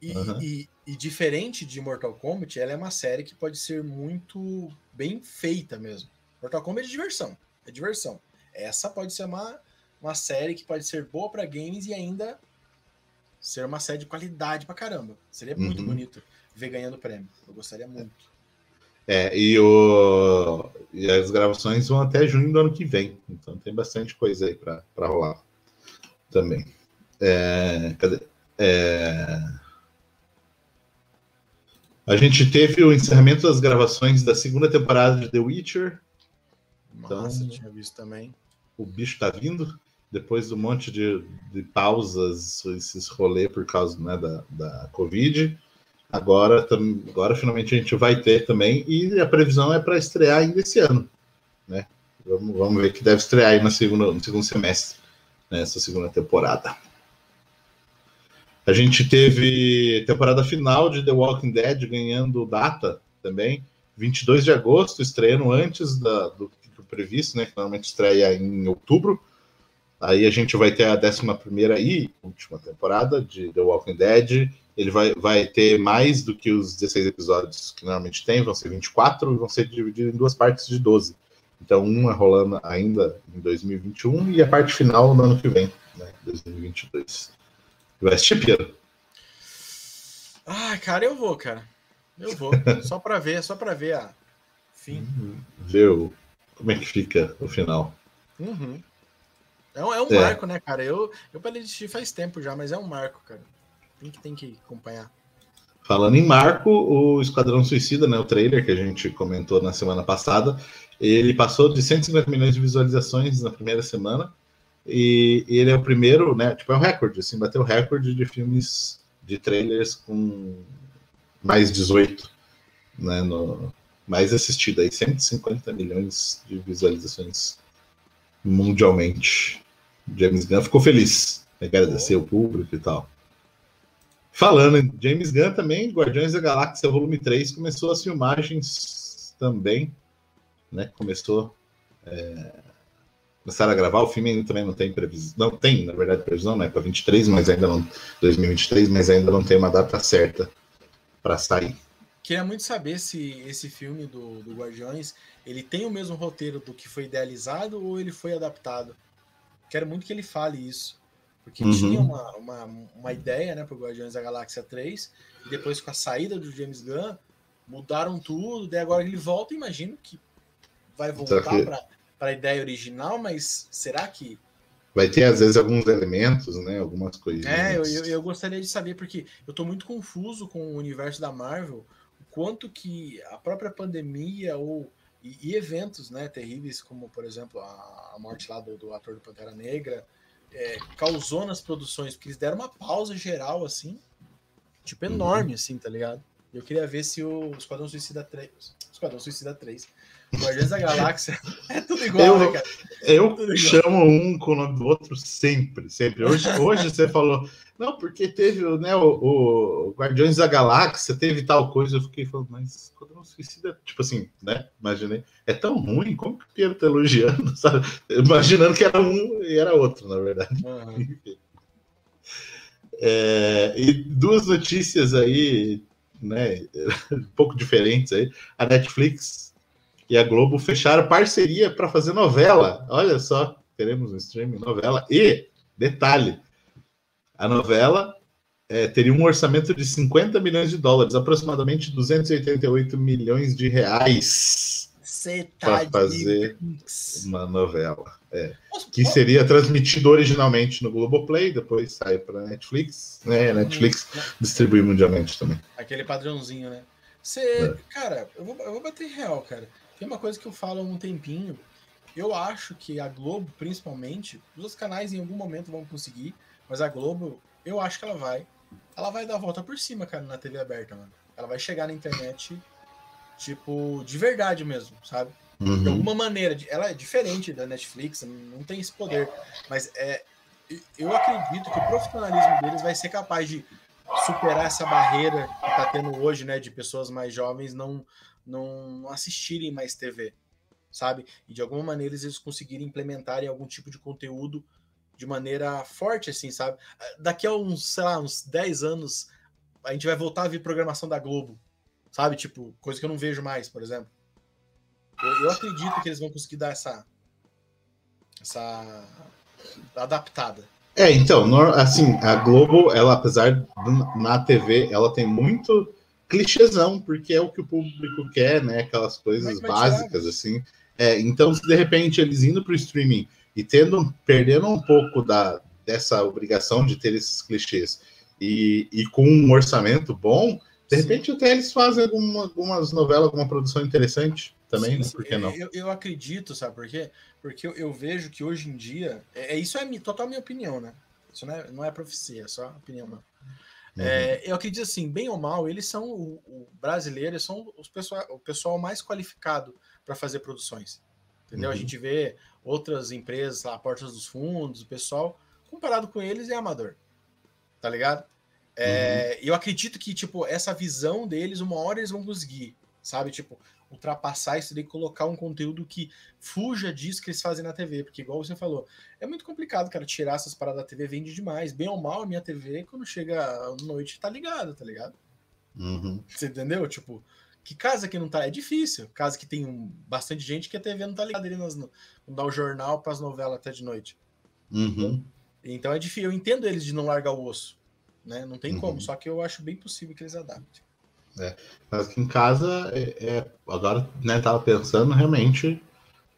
[SPEAKER 2] É. E, uhum. e, e, diferente de Mortal Kombat, ela é uma série que pode ser muito bem feita mesmo. Mortal Kombat é diversão. É diversão. Essa pode ser uma uma série que pode ser boa para games e ainda ser uma série de qualidade pra caramba. Seria muito uhum. bonito ver ganhando prêmio. Eu gostaria muito.
[SPEAKER 1] É, e, o, e as gravações vão até junho do ano que vem. Então tem bastante coisa aí para rolar também. É, cadê? É, a gente teve o encerramento das gravações da segunda temporada de The Witcher.
[SPEAKER 2] Nossa, então, tinha visto também.
[SPEAKER 1] O bicho tá vindo depois do monte de, de pausas, esses rolês por causa né, da, da Covid. Agora, tam, agora finalmente a gente vai ter também, e a previsão é para estrear ainda esse ano. Né? Vamos, vamos ver que deve estrear aí no segundo, no segundo semestre, nessa né, segunda temporada. A gente teve temporada final de The Walking Dead ganhando data também, 22 de agosto, estreando antes da, do, do previsto, né? Que normalmente estreia em outubro. Aí a gente vai ter a 11 e última temporada de The Walking Dead. Ele vai, vai ter mais do que os 16 episódios que normalmente tem, vão ser 24 e vão ser divididos em duas partes de 12. Então, uma rolando ainda em 2021 e a parte final no ano que vem, né, 2022. Vai assistir?
[SPEAKER 2] Ah, cara, eu vou, cara. Eu vou. <laughs> só para ver, só para ver a fim.
[SPEAKER 1] Ver como é que fica o final.
[SPEAKER 2] Uhum. É um, é um é. marco, né, cara? Eu, eu parei de assistir faz tempo já, mas é um marco, cara. Tem que, tem que acompanhar.
[SPEAKER 1] Falando em marco, o Esquadrão Suicida, né, o trailer que a gente comentou na semana passada, ele passou de 150 milhões de visualizações na primeira semana. E, ele é o primeiro, né? Tipo, é um recorde, assim, bateu o recorde de filmes de trailers com mais 18, né? No, mais assistido aí, 150 milhões de visualizações mundialmente. James Gunn ficou feliz, agradecer o público e tal. Falando em James Gunn também, Guardiões da Galáxia Volume 3 começou as filmagens também, né? Começou é, começaram a gravar, o filme ainda também não tem previsão, não tem, na verdade, previsão, né? Para 23, mas ainda não 2023, mas ainda não tem uma data certa para sair.
[SPEAKER 2] queria muito saber se esse filme do, do Guardiões ele tem o mesmo roteiro do que foi idealizado ou ele foi adaptado. Quero muito que ele fale isso. Porque uhum. tinha uma, uma, uma ideia né, para o Guardiões da Galáxia 3, e depois com a saída do James Gunn, mudaram tudo, daí agora ele volta, imagino que vai voltar que... para a ideia original, mas será que.
[SPEAKER 1] Vai ter, às vezes, alguns elementos, né? Algumas coisinhas.
[SPEAKER 2] É, eu, eu, eu gostaria de saber, porque eu estou muito confuso com o universo da Marvel, o quanto que a própria pandemia ou e, e, eventos né, terríveis, como por exemplo a, morte lá do, do, ator do Pantera Negra, é, causou nas produções, porque eles deram uma pausa geral, assim, tipo, uhum. enorme, uhum. assim, tá ligado? Eu queria ver se o Esquadrão Suicida 3. Esquadrão Suicida 3 Guardiões da Galáxia. <laughs> É tudo igual,
[SPEAKER 1] eu,
[SPEAKER 2] né, cara?
[SPEAKER 1] Eu igual. chamo um com o nome do outro sempre, sempre. Hoje, hoje você falou, não, porque teve né, o, o, Guardiões da Galáxia, teve tal coisa. Eu fiquei falando, mas quando não suicida, tipo assim, né? Imaginei, é tão ruim, como que o Piero tá elogiando, <laughs> sabe? Imaginando que era um e era outro, na verdade. Uhum. É, e duas notícias aí, né, <laughs> um pouco diferentes aí. A Netflix e a Globo fecharam parceria para fazer novela. Olha só, teremos um streaming novela. E, detalhe, a novela é, teria um orçamento de 50 milhões de dólares, aproximadamente 288 milhões de reais.
[SPEAKER 2] Para
[SPEAKER 1] fazer uma novela. É, que seria transmitido originalmente no Globoplay, depois sai para Netflix, né? Netflix hum, distribui mundialmente também.
[SPEAKER 2] Aquele padrãozinho, né? Você, é. cara, eu vou, eu vou bater real, cara. Tem uma coisa que eu falo há um tempinho. Eu acho que a Globo, principalmente, os outros canais em algum momento vão conseguir, mas a Globo, eu acho que ela vai. Ela vai dar a volta por cima, cara, na TV aberta, mano. Ela vai chegar na internet, tipo, de verdade mesmo, sabe? Uhum. De alguma maneira. Ela é diferente da Netflix, não tem esse poder. Mas é, eu acredito que o profissionalismo deles vai ser capaz de superar essa barreira que tá tendo hoje, né? De pessoas mais jovens não, não assistirem mais TV, sabe? E de alguma maneira eles conseguirem implementarem algum tipo de conteúdo de maneira forte, assim, sabe? Daqui a uns, sei lá, uns 10 anos, a gente vai voltar a ver programação da Globo, sabe? Tipo, coisa que eu não vejo mais, por exemplo. Eu, eu acredito que eles vão conseguir dar essa. essa. adaptada.
[SPEAKER 1] É, então, assim, a Globo, ela, apesar na TV, ela tem muito clichêzão, porque é o que o público quer, né? Aquelas coisas básicas, assim. É, então, se de repente eles indo para o streaming e tendo, perdendo um pouco da, dessa obrigação de ter esses clichês e, e com um orçamento bom, de repente até eles fazem alguma, algumas novelas, alguma produção interessante também, sim, né? Por que não?
[SPEAKER 2] Eu, eu, acredito, sabe por quê? Porque eu, eu vejo que hoje em dia, é, é isso é total minha opinião, né? Isso não é, não é profecia, é só opinião, não. Uhum. É, eu acredito assim, bem ou mal, eles são o, o brasileiros são os pessoal, o pessoal mais qualificado para fazer produções. Entendeu? Uhum. A gente vê outras empresas lá, Portas dos Fundos, o pessoal, comparado com eles, é amador. Tá ligado? É, uhum. Eu acredito que, tipo, essa visão deles, uma hora eles vão conseguir, sabe? Tipo, ultrapassar isso e colocar um conteúdo que fuja disso que eles fazem na TV, porque igual você falou, é muito complicado, cara, tirar essas paradas da TV, vende demais. Bem ou mal, a minha TV, quando chega à noite, tá ligada, tá ligado?
[SPEAKER 1] Uhum.
[SPEAKER 2] Você entendeu? Tipo, que casa que não tá? É difícil. Casa que tem um, bastante gente que a TV não tá ligada ali, nas, não dá o jornal para as novelas até de noite.
[SPEAKER 1] Uhum.
[SPEAKER 2] Então é difícil. Eu entendo eles de não largar o osso. Né? Não tem uhum. como, só que eu acho bem possível que eles adaptem.
[SPEAKER 1] É, mas aqui em casa, é, é, agora, né, tava pensando, realmente,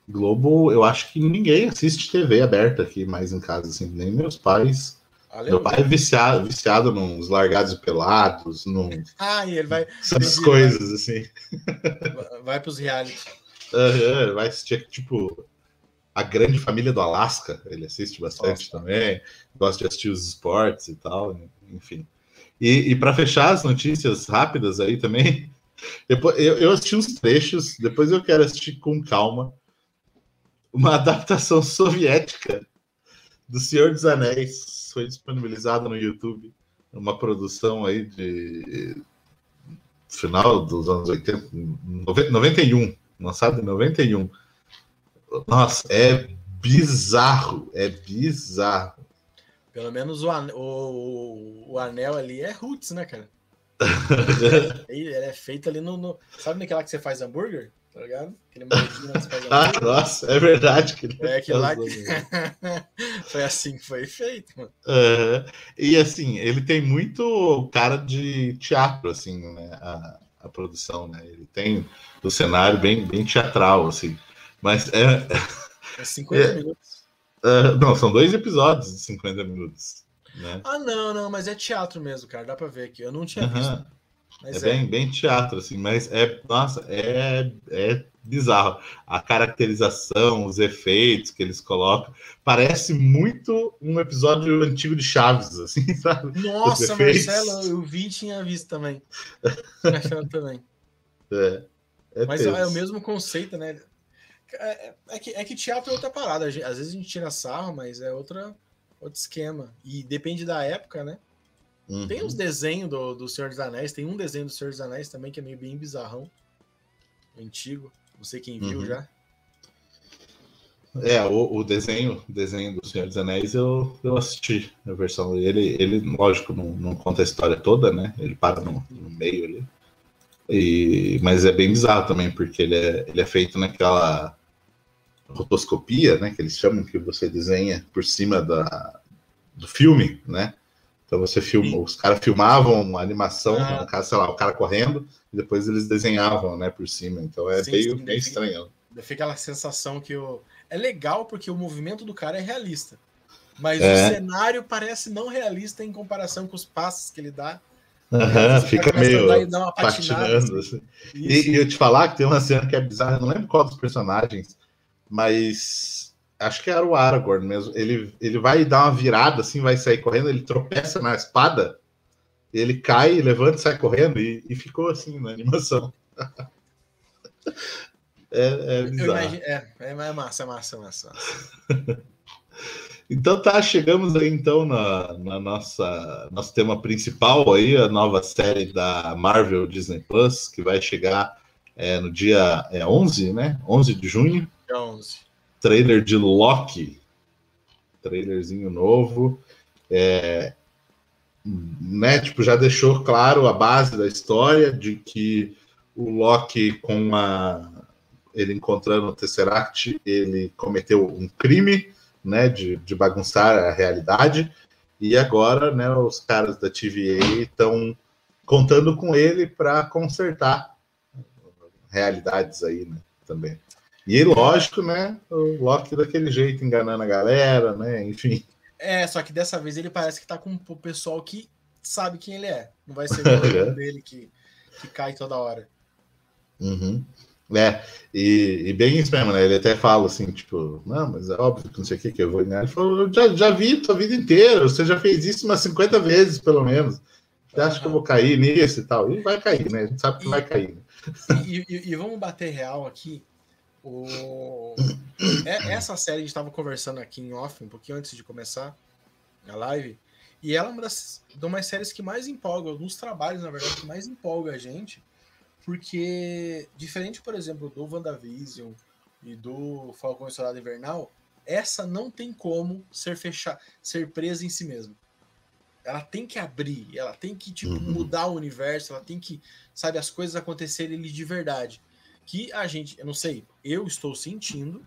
[SPEAKER 1] Globo, eu acho que ninguém assiste TV aberta aqui mais em casa, assim, nem meus pais. Meu pai é viciado, viciado nos largados e pelados, num...
[SPEAKER 2] Ah, ele vai...
[SPEAKER 1] Essas coisas, assim. <laughs>
[SPEAKER 2] Vai pros reality.
[SPEAKER 1] Uhum, vai assistir, tipo, a grande família do Alasca, ele assiste bastante Nossa. também, gosta de assistir os esportes e tal, enfim. E, e para fechar as notícias rápidas aí também, <laughs> depois, eu, eu assisti uns trechos, depois eu quero assistir com calma uma adaptação soviética do Senhor dos Anéis. Foi disponibilizada no YouTube, uma produção aí de final dos anos 80, 91, lançado em 91. Nossa, é bizarro, é bizarro.
[SPEAKER 2] Pelo menos o, o, o anel ali é roots, né, cara? <laughs> ele é feito ali no, no, Sabe naquela que você faz hambúrguer? Tá ligado? Aquele
[SPEAKER 1] que faz <laughs> ah, nossa, é verdade.
[SPEAKER 2] Que é lá que... <laughs> foi assim que foi feito, mano.
[SPEAKER 1] Uhum. E assim, ele tem muito cara de teatro, assim, né? A, a produção, né? Ele tem o cenário bem, bem teatral, assim. Mas é.
[SPEAKER 2] É 50 <laughs> é, minutos.
[SPEAKER 1] Uh, não, são dois episódios de 50 minutos. Né?
[SPEAKER 2] Ah, não, não, mas é teatro mesmo, cara. Dá pra ver aqui. Eu não tinha visto.
[SPEAKER 1] É, é, Bem, bem teatro, assim, mas é, nossa, é, é bizarro. A caracterização, os efeitos que eles colocam, parece muito um episódio antigo de Chaves, assim, <laughs> sabe?
[SPEAKER 2] Nossa, Marcelo, eu vi e tinha visto também. <laughs> também.
[SPEAKER 1] É,
[SPEAKER 2] é mas é o mesmo conceito, né? É, é, que, é que teatro é outra parada. Às vezes a gente tira sarro, mas é outra, outro esquema. E depende da época, né? Uhum. Tem os desenhos do, do Senhor dos Anéis. Tem um desenho do Senhor dos Anéis também que é meio bem bizarrão. Antigo. Não sei quem viu uhum. já.
[SPEAKER 1] É, o, o, desenho, desenho do Senhor dos Anéis eu, eu assisti a versão. Ele, ele lógico, não, não conta a história toda, né? Ele para no, no meio ali. E, mas é bem bizarro também, porque ele é, ele é feito naquela rotoscopia, né? Que eles chamam que você desenha por cima da, do filme, né? Então você filma, os caras filmavam a animação, ah. no caso, sei lá, o cara correndo, e depois eles desenhavam, né, por cima. Então é sim, meio, sim, meio estranho.
[SPEAKER 2] Fica aquela sensação que o. É legal porque o movimento do cara é realista. Mas é. o cenário parece não realista em comparação com os passos que ele dá.
[SPEAKER 1] Uhum, fica meio patinando. Assim. E, e, eu te falar que tem uma cena que é bizarra, eu não lembro qual dos personagens, mas acho que era o Aragorn mesmo. Ele, ele vai dar uma virada assim, vai sair correndo, ele tropeça na espada, ele cai, levanta e sai correndo, e, e ficou assim na animação. <laughs> é, é bizarro. Imagino,
[SPEAKER 2] é, é massa, massa, massa. <laughs>
[SPEAKER 1] Então tá, chegamos aí então na, na, nossa nosso tema principal aí, a nova série da Marvel Disney Plus, que vai chegar é, no dia é, 11, né? 11 de junho.
[SPEAKER 2] 11.
[SPEAKER 1] Trailer de Loki. Trailerzinho novo. É, né, tipo, já deixou claro a base da história de que o Loki com a ele encontrando o Tesseract, ele cometeu um crime né, de, de bagunçar a realidade. E agora, né, os caras da TVA estão contando com ele para consertar realidades aí, né, também. E lógico, né, o Loki daquele jeito enganando a galera, né, enfim.
[SPEAKER 2] É, só que dessa vez ele parece que tá com o pessoal que sabe quem ele é. Não vai ser <laughs> o dele que, que cai toda hora.
[SPEAKER 1] Uhum. É, e, e, bem isso mesmo, né? Ele até fala assim, tipo, não, mas é óbvio que não sei o que que eu vou ganhar. Ele falou, eu já, já vi tua vida inteira, você já fez isso umas 50 vezes, pelo menos. Você acha que eu vou cair nisso e tal? E vai cair, né? A gente sabe que e, vai cair. Né?
[SPEAKER 2] E, e, vamos bater real aqui. O... É, essa série a gente estava conversando aqui em off, um pouquinho antes de começar a live. E ela é uma das, uma das séries que mais empolga, alguns trabalhos, na verdade, que mais empolga a gente porque, diferente, por exemplo, do WandaVision e do Falcão e Soldado Invernal, essa não tem como ser fechar, ser presa em si mesma. Ela tem que abrir, ela tem que tipo, uhum. mudar o universo, ela tem que, sabe, as coisas acontecerem de verdade. Que a gente, eu não sei, eu estou sentindo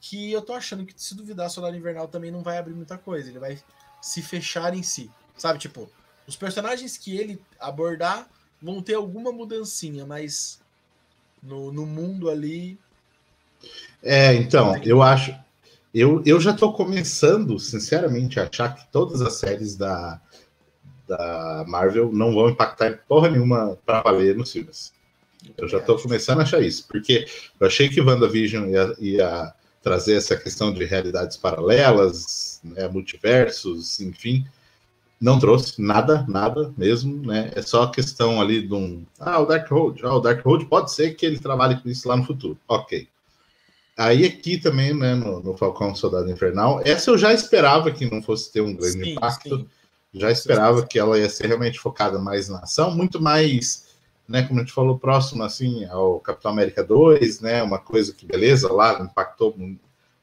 [SPEAKER 2] que eu tô achando que se duvidar Soldado Invernal também não vai abrir muita coisa, ele vai se fechar em si. Sabe, tipo, os personagens que ele abordar vão ter alguma mudancinha, mas no, no mundo ali.
[SPEAKER 1] É, então, eu acho. Eu, eu já estou começando, sinceramente, a achar que todas as séries da, da Marvel não vão impactar porra nenhuma para valer nos filmes. Eu, já estou começando a achar isso, porque eu achei que WandaVision ia, ia trazer essa questão de realidades paralelas, né, multiversos, enfim não trouxe nada, nada mesmo, né? É só a questão ali de um. Ah, o Darkhold. Ah, o Darkhold pode ser que ele trabalhe com isso lá no futuro. Ok. Aí aqui também, né, no, no Falcão Soldado Infernal, essa eu já esperava que não fosse ter um grande sim, impacto. Sim. Já esperava que ela ia ser realmente focada mais na ação, muito mais, né, como a gente falou, próximo assim ao Capitão América 2, né? Uma coisa que beleza lá impactou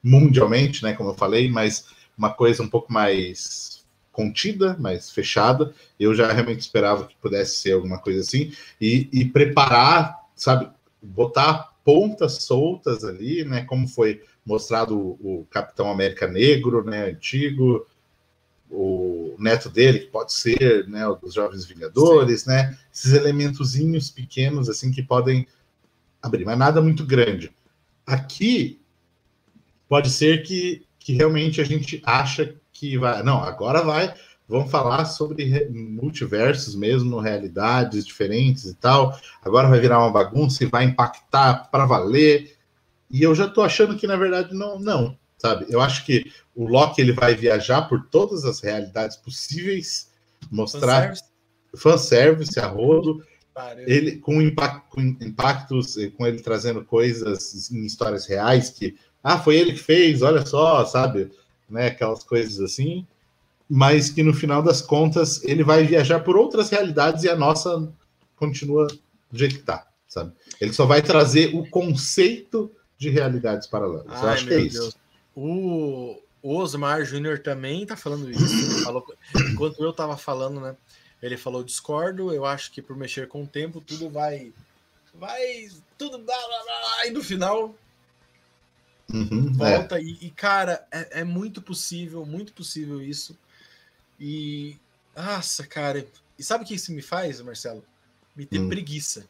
[SPEAKER 1] mundialmente, né, como eu falei, mas uma coisa um pouco mais contida, mais fechada. Eu já realmente esperava que pudesse ser alguma coisa assim. E, e preparar, sabe, botar pontas soltas ali, né? Como foi mostrado o, o Capitão América Negro, né? Antigo, o neto dele, que pode ser, né? O dos Jovens Vingadores, Sim. né? Esses elementozinhos pequenos, assim, que podem abrir, mas nada muito grande. Aqui pode ser que, que realmente a gente acha que vai. Não, agora vai. Vamos falar sobre multiversos mesmo, realidades diferentes e tal. Agora vai virar uma bagunça e vai impactar para valer. E eu já tô achando que na verdade não, não, sabe? Eu acho que o Loki ele vai viajar por todas as realidades possíveis, mostrar fanservice, a rodo, ele com, impact, com impactos, com ele trazendo coisas em histórias reais que ah, foi ele que fez, olha só, sabe? Né, aquelas coisas assim, mas que no final das contas ele vai viajar por outras realidades e a nossa continua do jeito que tá, sabe? Ele só vai trazer o conceito de realidades paralelas. Ai, eu acho que é isso. Deus.
[SPEAKER 2] O, Osmar Júnior também tá falando isso. Falou, enquanto eu tava falando, né? Ele falou: discordo, eu acho que por mexer com o tempo tudo vai. Vai. Tudo. Blá, blá, blá, e no final Uhum, é. volta. É. E, e, cara, é, é, muito possível, muito possível isso. E. Nossa, cara. E sabe o que isso me faz, Marcelo? Me ter hum. preguiça.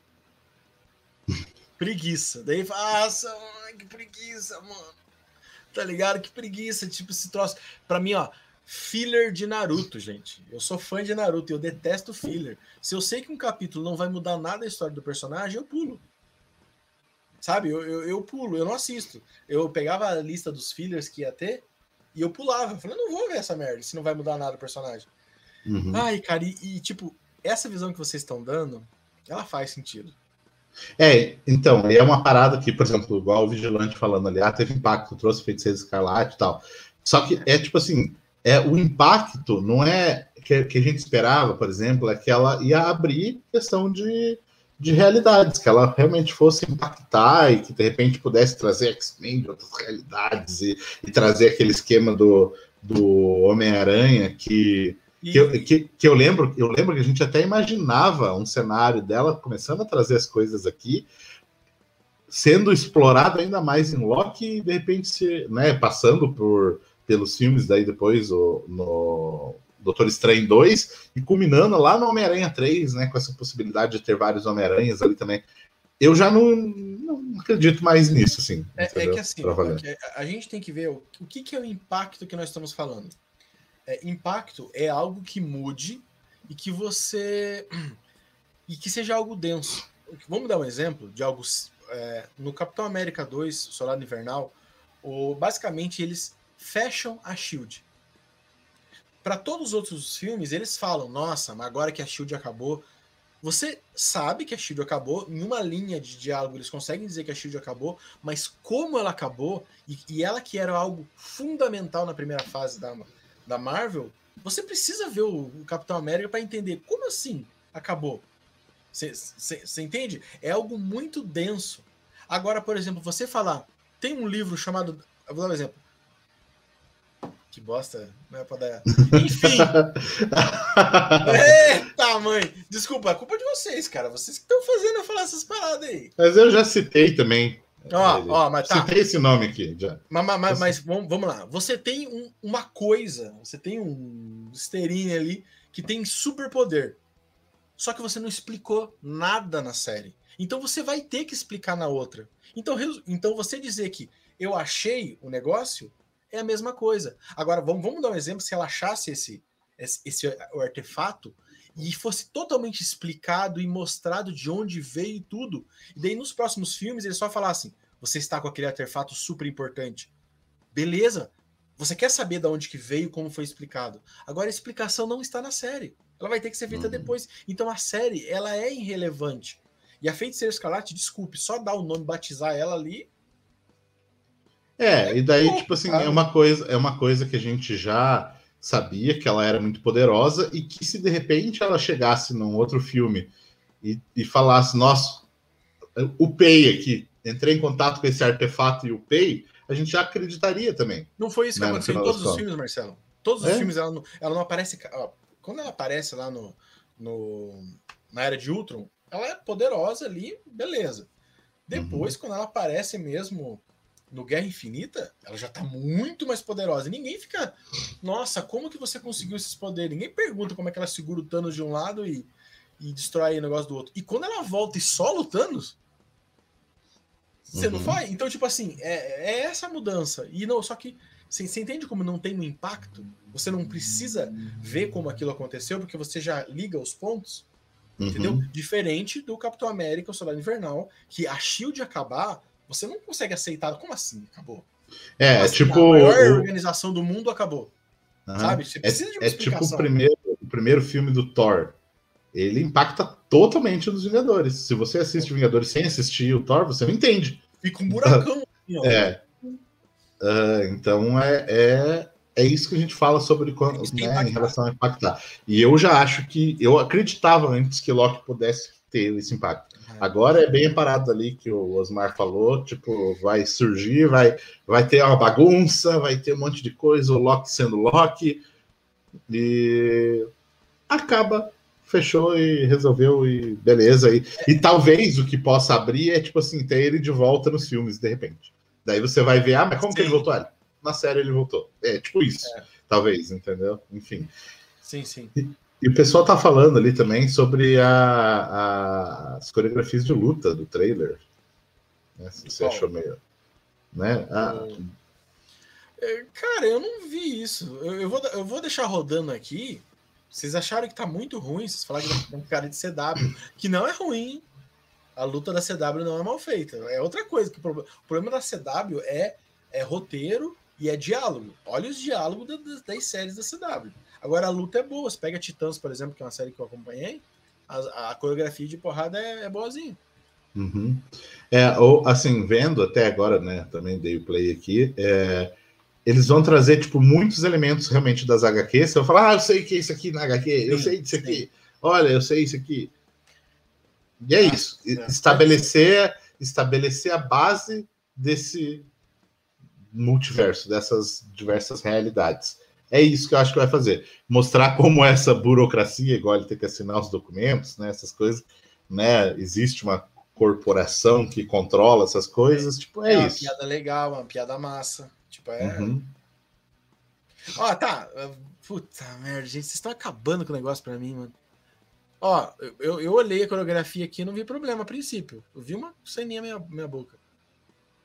[SPEAKER 2] <laughs> preguiça. Daí, nossa, que preguiça, mano. Tá ligado? Que preguiça. Tipo, esse troço. Pra mim, ó. Filler de Naruto, gente. Eu sou fã de Naruto e eu detesto filler. Se eu sei que um capítulo não vai mudar nada a história do personagem, eu pulo. Sabe? Eu, eu, eu, pulo, eu não assisto. Eu pegava a lista dos fillers que ia ter e eu pulava. Eu falei, não vou ver essa merda se não vai mudar nada o personagem. Uhum. Ai, cara, e, e, tipo, essa visão que vocês estão dando, ela faz sentido.
[SPEAKER 1] É, então, é uma parada que, por exemplo, igual o Vigilante falando ali, ah, teve impacto, trouxe feiticeiro escarlate e tal. Só que é tipo assim, é o impacto não é que, que a gente esperava, por exemplo, é que ela ia abrir questão de de realidades, que ela realmente fosse impactar e que de repente pudesse trazer X-Men de outras realidades e, e, trazer aquele esquema do, do Homem-Aranha que, e... que, eu, que, que, eu lembro, eu lembro que a gente até imaginava um cenário dela começando a trazer as coisas aqui, sendo explorado ainda mais em Loki e de repente se, né, passando por pelos filmes daí depois o, no Doutor Estranho 2 e culminando lá no Homem-Aranha 3, né, com essa possibilidade de ter vários Homem-Aranhas ali também. Eu já não, não acredito mais nisso, assim.
[SPEAKER 2] É, é que assim, é a gente tem que ver o, o que, que, é o impacto que nós estamos falando. É, impacto é algo que mude e que você. <clears throat> e que seja algo denso. Vamos dar um exemplo de algo. É, no Capitão América 2, Soldado Invernal, o, basicamente eles fecham a Shield para todos os outros filmes, eles falam: nossa, mas agora que a Shield acabou. Você sabe que a Shield acabou, em uma linha de diálogo eles conseguem dizer que a Shield acabou, mas como ela acabou, e, e ela que era algo fundamental na primeira fase da, da Marvel, você precisa ver o, o Capitão América para entender como assim acabou. Você entende? É algo muito denso. Agora, por exemplo, você falar, tem um livro chamado. vou dar um exemplo. Que bosta, não é pra dar. Enfim! <laughs> Eita, mãe! Desculpa, é culpa de vocês, cara. Vocês que estão fazendo eu falar essas paradas aí.
[SPEAKER 1] Mas eu já citei também.
[SPEAKER 2] Ó, ó, mas tá.
[SPEAKER 1] Citei esse nome aqui já.
[SPEAKER 2] Mas, mas, mas, mas vamos, vamos lá. Você tem um, uma coisa, você tem um Sterine ali que tem superpoder. Só que você não explicou nada na série. Então você vai ter que explicar na outra. Então, então você dizer que eu achei o negócio é a mesma coisa. Agora, vamos, vamos dar um exemplo: se ela achasse esse, esse, esse artefato e fosse totalmente explicado e mostrado de onde veio tudo, e daí nos próximos filmes eles só falassem: você está com aquele artefato super importante. Beleza, você quer saber de onde que veio, como foi explicado. Agora a explicação não está na série. Ela vai ter que ser feita uhum. depois. Então a série, ela é irrelevante. E a Feiticeira Escarlate, desculpe, só dar o nome, batizar ela ali,
[SPEAKER 1] é, e daí, tipo assim, é uma coisa, é uma coisa que a gente já sabia que ela era muito poderosa e que se de repente ela chegasse num outro filme e, e falasse, nossa, o Pei aqui, entrei em contato com esse artefato e o Pei, a gente já acreditaria também.
[SPEAKER 2] Não foi isso que né, aconteceu em todos os filmes, Marcelo? Todos os é? filmes ela não, ela não aparece. Ó, quando ela aparece lá no, no, na era de Ultron, ela é poderosa ali, beleza. Depois, uhum. quando ela aparece mesmo no Guerra Infinita, ela já tá muito mais poderosa. E ninguém fica, nossa, como que você conseguiu esses poderes? Ninguém pergunta como é que ela segura o Thanos de um lado e, e destrói o negócio do outro. E quando ela volta e sola o Thanos, você uhum. não faz? Então, tipo assim, é, é essa mudança. E não, só que você, você entende como não tem um impacto? Você não precisa ver como aquilo aconteceu, porque você já liga os pontos. Uhum. Entendeu? Diferente do Capitão América, o Soldado Invernal, que a Shield acabar, você não consegue aceitar. Como assim? Acabou.
[SPEAKER 1] É,
[SPEAKER 2] assim,
[SPEAKER 1] tipo.
[SPEAKER 2] A maior organização do mundo acabou. Uhum. Sabe? Você
[SPEAKER 1] precisa é, de uma é tipo o primeiro, o primeiro filme do Thor. Ele impacta totalmente nos Vingadores. Se você assiste Vingadores sem assistir o Thor, você não entende.
[SPEAKER 2] Fica um buracão.
[SPEAKER 1] Assim, <laughs> é. Uh, então é, é, é isso que a gente fala sobre quando, né, em relação a impactar. E eu já acho que eu acreditava antes que Loki pudesse ter esse impacto. Agora é bem parado ali que o Osmar falou, tipo, vai surgir, vai, vai ter uma bagunça, vai ter um monte de coisa, o Loki sendo Loki, e acaba, fechou e resolveu, e beleza. E, e talvez o que possa abrir é, tipo assim, ter ele de volta nos filmes, de repente. Daí você vai ver, ah, mas como Sim. que ele voltou? Ah, na série ele voltou. É, tipo isso, é. talvez, entendeu? Enfim.
[SPEAKER 2] Sim, sim.
[SPEAKER 1] E, o pessoal tá falando ali também sobre a, a, as coreografias de luta do trailer. Né? Se você achou meio. Né? Ah,
[SPEAKER 2] é, Cara, eu não vi isso. Eu, eu, vou, eu vou deixar rodando aqui. Vocês acharam que tá muito ruim? Vocês falaram que tem um cara de CW, que não é ruim a luta da CW não é mal feita. É outra coisa. Que o, problema, o problema da CW é, é roteiro e é diálogo. Olha os diálogos das, das séries da CW. Agora a luta é boa. Você pega Titãs, por exemplo, que é uma série que eu acompanhei, a, a coreografia de porrada é, é boazinha.
[SPEAKER 1] Uhum. É, ou assim, vendo até agora, né? Também dei o play aqui. É, eles vão trazer, tipo, muitos elementos realmente das HQs. Você vai falar, ah, eu sei que é isso aqui na HQ, eu sei disso aqui. Olha, eu sei isso aqui. E é isso. É. Estabelecer, estabelecer a base desse multiverso, dessas diversas realidades. É isso que eu acho que vai fazer. Mostrar como essa burocracia, igual ele tem que assinar os documentos, né, essas coisas, né, existe uma corporação que controla essas coisas, tipo, é, é isso.
[SPEAKER 2] uma piada legal, uma piada massa, tipo, é... Uhum. Ó, tá, puta merda, gente, vocês estão acabando com o negócio pra mim, mano. Ó, eu, eu olhei a coreografia aqui e não vi problema a princípio. Eu vi uma ceninha minha, minha boca.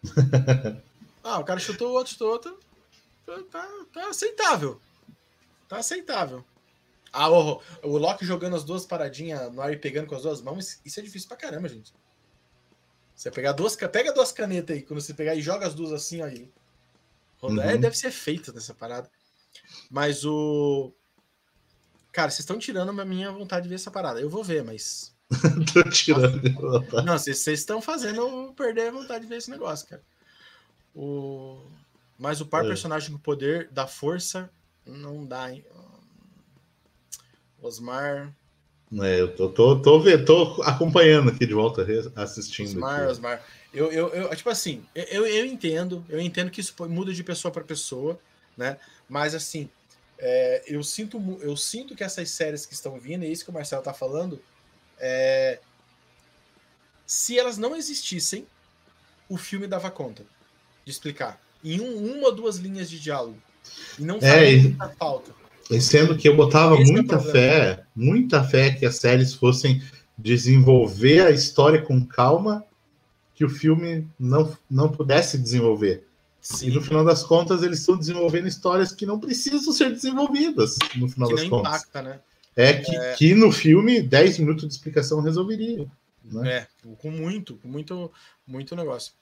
[SPEAKER 2] <laughs> ah, o cara chutou o outro, chutou outro. Tá, tá, tá aceitável. Tá aceitável. Ah, o, o Loki jogando as duas paradinhas no ar e pegando com as duas mãos, isso é difícil pra caramba, gente. Você pegar duas, pega duas canetas aí, quando você pegar e joga as duas assim aí. Uhum. deve ser feito nessa parada. Mas o Cara, vocês estão tirando a minha vontade de ver essa parada. Eu vou ver, mas. <laughs> Tô tirando. Não, vocês estão fazendo eu perder a vontade de ver esse negócio, cara. O... Mas o par é. personagem com poder da força não dá, hein? Osmar.
[SPEAKER 1] É, eu tô, tô, tô, vendo, tô acompanhando aqui de volta, assistindo.
[SPEAKER 2] Osmar,
[SPEAKER 1] aqui.
[SPEAKER 2] Osmar. Eu, eu, eu, tipo assim, eu, eu entendo, eu entendo que isso muda de pessoa para pessoa, né? Mas assim, é, eu, sinto, eu sinto que essas séries que estão vindo, é isso que o Marcelo está falando, é, se elas não existissem, o filme dava conta de explicar. Em um, uma ou duas linhas de diálogo. E não
[SPEAKER 1] é, muita falta. E sendo que eu botava Esse é muita é fé, muita fé que as séries fossem desenvolver a história com calma, que o filme não, não pudesse desenvolver. Sim. E no final das contas, eles estão desenvolvendo histórias que não precisam ser desenvolvidas, no final que das não contas. Impacta, né? É que, é que no filme 10 minutos de explicação resolveria. Né?
[SPEAKER 2] É, com muito, com muito, muito negócio.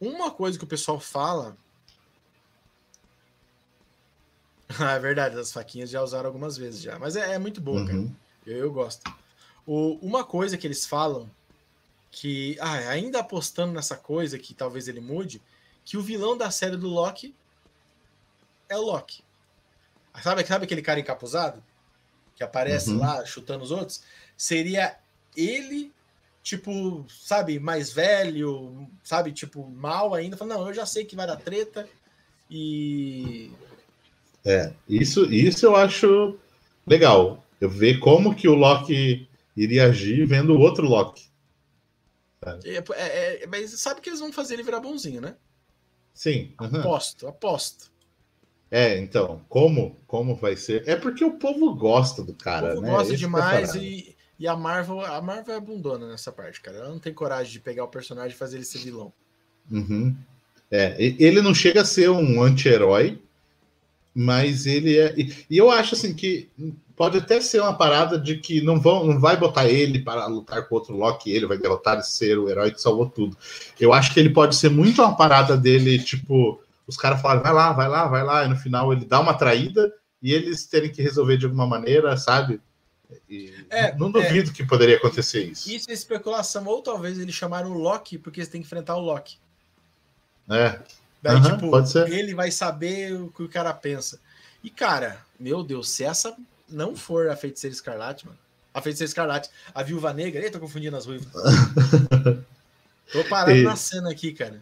[SPEAKER 2] Uma coisa que o pessoal fala. <laughs> é verdade, as faquinhas já usaram algumas vezes já. Mas é, é muito boa, uhum. cara. Eu, eu gosto. O, uma coisa que eles falam que, ah, ainda apostando nessa coisa que talvez ele mude, que o vilão da série do Loki é o Loki. Sabe, sabe aquele cara encapuzado? Que aparece uhum. lá chutando os outros? Seria ele, tipo, sabe, mais velho, sabe, tipo, mal ainda. Falando, não, eu já sei que vai dar treta e.
[SPEAKER 1] É, isso, isso eu acho legal. Eu ver como que o Loki iria agir vendo o outro Loki.
[SPEAKER 2] É, é, é, mas sabe que eles vão fazer ele virar bonzinho, né?
[SPEAKER 1] Sim.
[SPEAKER 2] Uhum. Aposto, aposto.
[SPEAKER 1] É, então, como como vai ser? É porque o povo gosta do cara, o povo
[SPEAKER 2] né? gosta Esse é demais e, e a Marvel, a Marvel é bundona nessa parte, cara. Ela não tem coragem de pegar o personagem e fazer ele ser vilão.
[SPEAKER 1] Uhum. É, ele não chega a ser um anti-herói, mas ele é. E eu acho assim que pode até ser uma parada de que não vão, não vai botar ele para lutar com outro Loki, ele vai derrotar e ser o herói que salvou tudo. Eu acho que ele pode ser muito uma parada dele, tipo, os caras falaram, vai lá, vai lá, vai lá, e no final ele dá uma traída e eles terem que resolver de alguma maneira, sabe? É, não duvido é, que poderia acontecer isso.
[SPEAKER 2] Isso é especulação, ou talvez eles chamaram o Loki porque eles têm que enfrentar o Loki.
[SPEAKER 1] É.
[SPEAKER 2] Daí, uhum, tipo, ele vai saber o que o cara pensa. E, cara, meu Deus, se essa não for a Feiticeira Escarlate, mano. A Feiticeira Escarlate, a Viúva Negra. Eita, tô confundindo as ruivas. <laughs> tô parando e... na cena aqui, cara.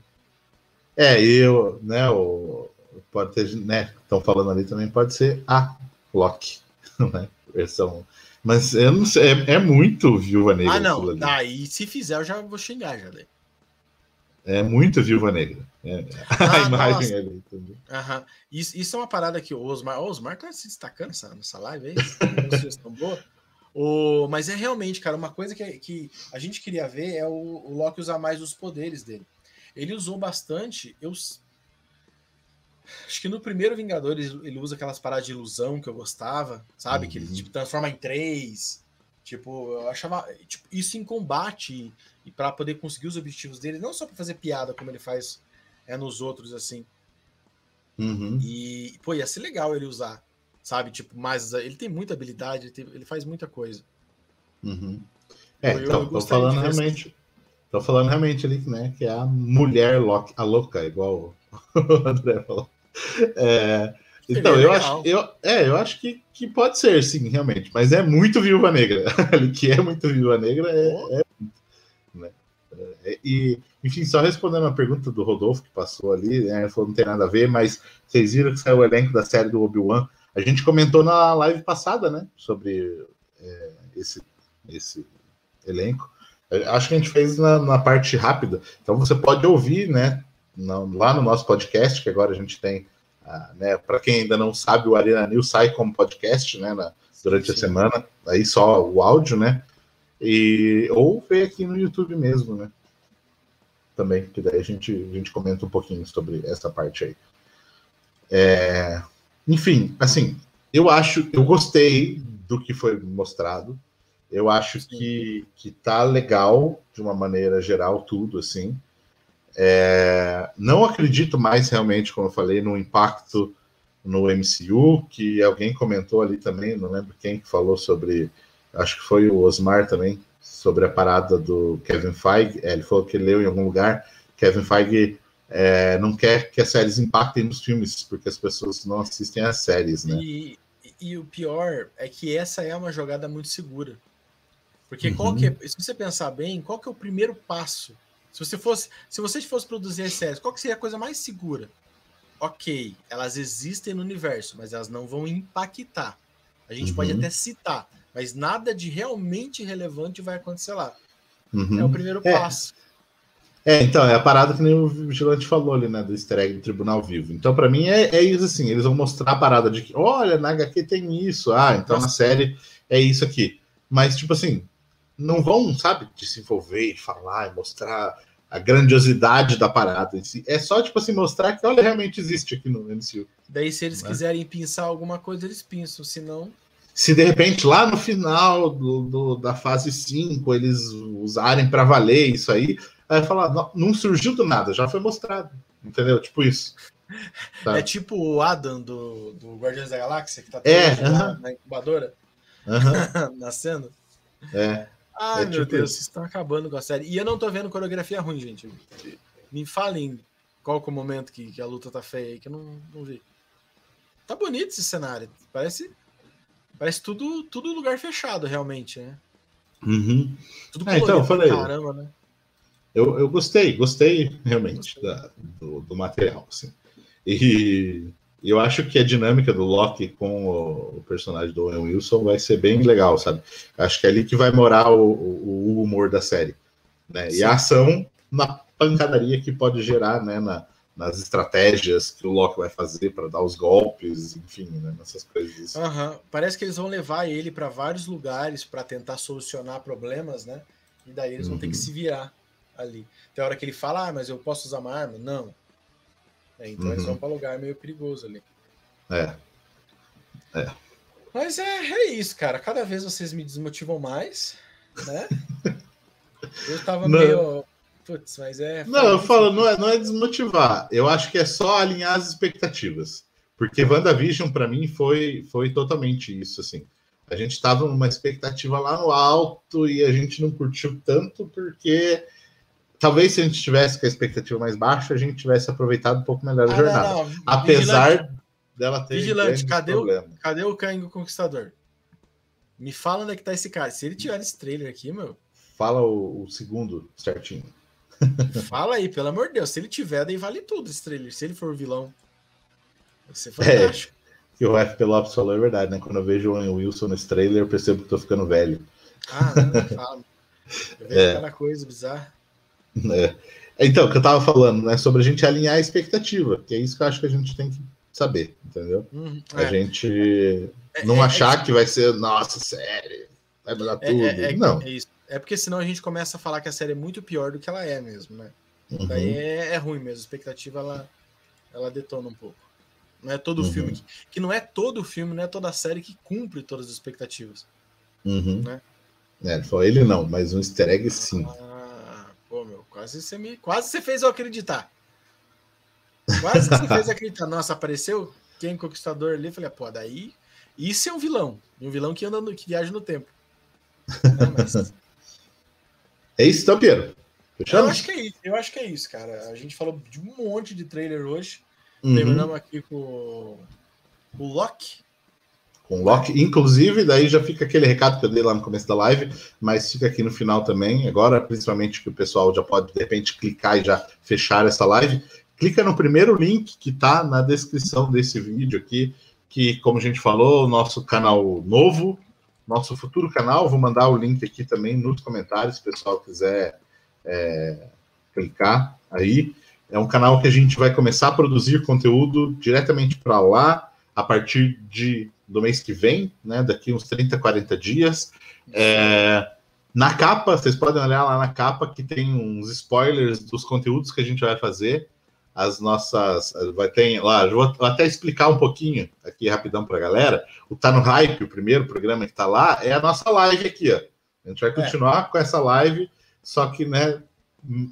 [SPEAKER 1] É, e eu, né, o, pode ter, né, estão falando ali também, pode ser a Loki, <laughs> né, versão. Mas eu não sei, é, é muito Viúva Negra.
[SPEAKER 2] Ah, não, aí se fizer eu já vou xingar já daí.
[SPEAKER 1] É muito Viúva Negra. É, <laughs>
[SPEAKER 2] ah, a imagem ali. Entendeu? Aham. Isso, isso é uma parada que o Osmar. O Osmar tá se destacando nessa, nessa live aí. <laughs> boa. O, mas é realmente, cara, uma coisa que, que a gente queria ver é o, o Loki usar mais os poderes dele. Ele usou bastante. Eu acho que no primeiro Vingadores ele usa aquelas paradas de ilusão que eu gostava, sabe? Uhum. Que ele uhum. tipo, transforma em três. Tipo, eu achava tipo, isso em combate e para poder conseguir os objetivos dele, não só para fazer piada como ele faz é nos outros assim.
[SPEAKER 1] Uhum.
[SPEAKER 2] E pô, ia ser legal ele usar, sabe? Tipo, mas ele tem muita habilidade, ele, tem, ele faz muita coisa.
[SPEAKER 1] Uhum. É, eu, então, eu tô falando realmente. Tô falando realmente ali, né? Que é a mulher louca, a louca, igual o <laughs> André falou. É, então, eu acho, eu, é, eu acho que, que pode ser, sim, realmente. Mas é muito viúva negra. <laughs> Que é muito viúva negra é, é né? É, e, enfim, só respondendo a pergunta do Rodolfo que passou ali, né? Falou não tem nada a ver, mas vocês viram que saiu o elenco da série do Obi-Wan. A gente comentou na live passada, né? Sobre é, esse, esse elenco. Acho que a gente fez na, na, parte rápida. Então você pode ouvir, né? lá no nosso podcast, que agora a gente tem, ah, né? Para quem ainda não sabe, o Arena News sai como podcast, né? Na, durante sim, a semana, aí só o áudio, né? E, ou ver aqui no YouTube mesmo, né? Também, que daí a gente, a gente comenta um pouquinho sobre essa parte aí. É, enfim, assim, eu acho, eu gostei do que foi mostrado. Eu acho que, que tá legal, de uma maneira geral, tudo, assim. É, não acredito mais realmente, como eu falei, no impacto no MCU, que alguém comentou ali também, não lembro quem que falou sobre, acho que foi o Osmar também, sobre a parada do Kevin Feige. É, ele falou que leu em algum lugar, Kevin Feige é, não quer que as séries impactem nos filmes, porque as pessoas não assistem às séries, né?
[SPEAKER 2] E, e o pior é que essa é uma jogada muito segura. Porque uhum. qual que é, se você pensar bem, qual que é o primeiro passo? Se você fosse, se você fosse produzir as séries, qual que seria a coisa mais segura? Ok, elas existem no universo, mas elas não vão impactar. A gente uhum. pode até citar, mas nada de realmente relevante vai acontecer lá. Uhum. É o primeiro é. passo.
[SPEAKER 1] É, então, é a parada que nem o Vigilante falou ali, né, do easter egg do Tribunal Vivo. Então, para mim, é, é, isso assim, eles vão mostrar a parada de que, olha, na HQ tem isso, ah, então Nossa. na série é isso aqui. Mas, tipo assim, não vão, sabe, desenvolver e falar e mostrar a grandiosidade da parada em si. É só, tipo assim, mostrar que, olha, realmente existe aqui no MCU.
[SPEAKER 2] Daí, se eles né? quiserem pensar alguma coisa, eles pensam, senão...
[SPEAKER 1] Se de repente lá no final do, do da fase 5 eles usarem para valer isso aí, aí falar, não, não, surgiu do nada, já foi mostrado. Entendeu? Tipo isso.
[SPEAKER 2] Tá? <laughs> É tipo o Adam do, do Guardiões da Galáxia, que tá
[SPEAKER 1] é, uh -huh.
[SPEAKER 2] na incubadora,
[SPEAKER 1] uh <laughs> -huh.
[SPEAKER 2] nascendo.
[SPEAKER 1] É.
[SPEAKER 2] Ai, é meu tipo Deus, vocês estão acabando com a série. E eu não tô vendo coreografia ruim, gente. Me falem qual é o momento que, que a luta tá feia aí, que eu não, não vi. Tá bonito esse cenário. Parece parece tudo, tudo lugar fechado, realmente, né?
[SPEAKER 1] Uhum. Tudo é, então, eu falei.
[SPEAKER 2] Caramba, né?
[SPEAKER 1] Eu, eu gostei, gostei realmente da, do, do, material. Assim. E eu acho que a dinâmica do Loki com o, personagem do Owen Wilson vai ser bem legal, sabe? Acho que é ali que vai morar o, o, o humor da série. Né? E a ação na pancadaria que pode gerar né, na, nas estratégias que o Loki vai fazer para dar os golpes, enfim, né, nessas coisas.
[SPEAKER 2] Uhum. Parece que eles vão levar ele para vários lugares para tentar solucionar problemas, né? E daí eles vão ter que uhum. se virar ali. Tem hora que ele fala, ah, mas eu posso usar uma arma? Não. É, então uhum. eles vão para lugar meio perigoso ali.
[SPEAKER 1] É.
[SPEAKER 2] É. Mas é, é isso, cara. Cada vez vocês me desmotivam mais, né? Eu tava Não. meio Putz, mas é.
[SPEAKER 1] Não, eu falo, não é, não é desmotivar. Eu acho que é só alinhar as expectativas. Porque WandaVision, para mim, foi, foi totalmente isso, assim. A gente estava numa expectativa lá no alto e a gente não curtiu tanto porque talvez se a gente tivesse com a expectativa mais baixa, a gente tivesse aproveitado um pouco melhor a ah, jornada. Não, não. Apesar Vigilante. dela ter.
[SPEAKER 2] Vigilante, cadê o, cadê o Kango Conquistador? Me fala onde é que tá esse cara. Se ele tiver esse trailer aqui, meu.
[SPEAKER 1] Fala o, o segundo certinho. <laughs>
[SPEAKER 2] Fala aí, pelo amor de Deus. Se ele tiver, daí vale tudo esse trailer. Se ele for vilão, vai ser fantástico.
[SPEAKER 1] É, que o FP Lopes falou é verdade, né? Quando eu vejo o Wilson nesse trailer, eu percebo que tô ficando velho.
[SPEAKER 2] Ah, não fala. <laughs> é. aquela coisa bizarra. <laughs>
[SPEAKER 1] É. Então, o que eu tava falando, né? Sobre a gente alinhar a expectativa, que é isso que eu acho que a gente tem que saber, entendeu? Uhum, a é. gente é, não é, achar que vai ser, nossa, série, vai mudar tudo. não.
[SPEAKER 2] É isso. É porque senão a gente começa a falar que a série é muito pior do que ela é mesmo, né? Uhum. Daí é, é, ruim mesmo. A expectativa ela, ela detona um pouco. Não é todo uhum. filme que, que, não é todo filme, não é toda série que cumpre todas as expectativas.
[SPEAKER 1] Uhum. Né? É, só ele não, mas um easter egg sim.
[SPEAKER 2] Ah, pô, meu, quase você me. Quase você fez eu acreditar. Quase você fez acreditar. Nossa, apareceu quem conquistador ali? Falei, pô, daí. Isso é um vilão. Um vilão que anda no, que viaja no tempo. Não, mas...
[SPEAKER 1] É isso, então, Piero?
[SPEAKER 2] Eu acho, que é isso, eu acho que é isso, cara. A gente falou de um monte de trailer hoje. Uhum. Terminamos aqui com o Loki.
[SPEAKER 1] Com o Loki, inclusive, daí já fica aquele recado que eu dei lá no começo da live, mas fica aqui no final também. Agora, principalmente, que o pessoal já pode, de repente, clicar e já fechar essa live. Clica no primeiro link que está na descrição desse vídeo aqui, que, como a gente falou, nosso canal novo, nosso futuro canal. Vou mandar o link aqui também nos comentários, se o pessoal quiser é, clicar aí. É um canal que a gente vai começar a produzir conteúdo diretamente para lá a partir de, do mês que vem, né? Daqui uns 30, 40 dias. É, na capa, vocês podem olhar lá na capa que tem uns spoilers dos conteúdos que a gente vai fazer as nossas. Vai ter lá, vou até explicar um pouquinho aqui rapidão para a galera. O Tá no Hype, o primeiro programa que está lá, é a nossa live aqui, ó. A gente vai é. continuar é. com essa live, só que, né,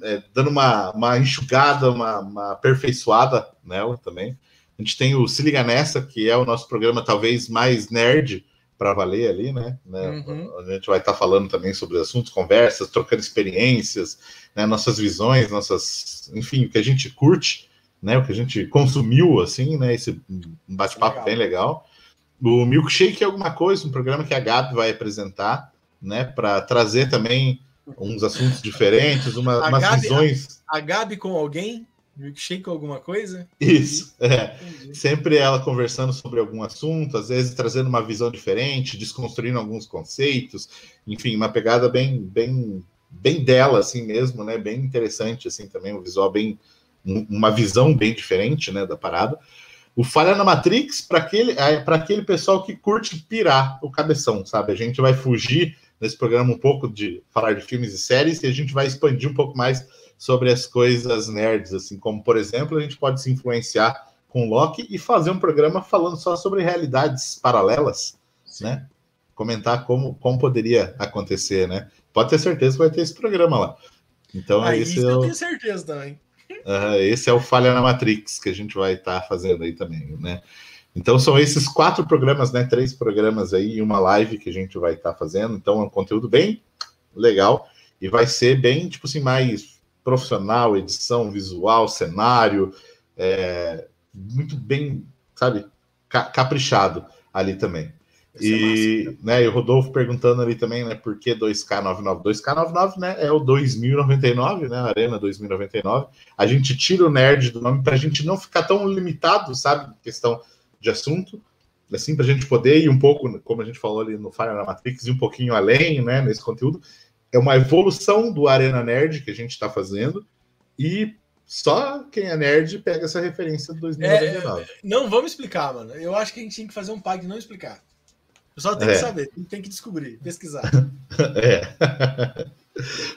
[SPEAKER 1] é, dando uma, uma enxugada, uma, uma aperfeiçoada nela também. A gente tem o Se Liga Nessa, que é o nosso programa talvez mais nerd para valer ali, né? né? Uhum. A gente vai estar tá falando também sobre assuntos, conversas, trocando experiências, né? nossas visões, nossas, enfim, o que a gente curte, né? O que a gente consumiu, assim, né? Esse bate-papo bem legal. O Milkshake é alguma coisa, um programa que a Gabi vai apresentar, né? Para trazer também uns assuntos diferentes, uma, umas Gabi, visões.
[SPEAKER 2] A, a Gabi com alguém Milkshake ou alguma coisa?
[SPEAKER 1] Isso, é. Sempre ela conversando sobre algum assunto, às vezes trazendo uma visão diferente, desconstruindo alguns conceitos, enfim, uma pegada bem, bem, bem dela, assim mesmo, né? Bem interessante, assim, também, um visual bem, uma visão bem diferente, né, da parada. O Falha na Matrix, para aquele, é, aquele pessoal que curte pirar o cabeção, sabe? A gente vai fugir nesse programa um pouco de falar de filmes e séries e a gente vai expandir um pouco mais sobre as coisas nerds, assim, como, por exemplo, a gente pode se influenciar com Loki e fazer um programa falando só sobre realidades paralelas, Sim. né? Comentar como, como poderia acontecer, né? Pode ter certeza que vai ter esse programa lá. Então,
[SPEAKER 2] ah, esse isso é eu tenho certeza também.
[SPEAKER 1] Uh, esse é o Falha na Matrix que a gente vai estar tá fazendo aí também, né? Então são esses quatro programas, né? Três programas aí e uma live que a gente vai estar tá fazendo. Então é um conteúdo bem legal e vai ser bem, tipo assim, mais profissional, edição visual, cenário, é, muito bem, sabe, caprichado ali também. E, massa, né, e o Rodolfo perguntando ali também, né, por que 2K99? 2K99, né, é o 2099, né, Arena 2099. A gente tira o nerd do nome para a gente não ficar tão limitado, sabe, questão de assunto, assim, para a gente poder ir um pouco, como a gente falou ali no Fire na Matrix, ir um pouquinho além, né, nesse conteúdo. É uma evolução do Arena Nerd que a gente está fazendo e só quem é nerd pega essa referência do 2099. É,
[SPEAKER 2] não vamos explicar, mano. Eu acho que a gente tem que fazer um pack de não explicar. O pessoal tem é. que saber, tem que descobrir, pesquisar. <laughs>
[SPEAKER 1] é.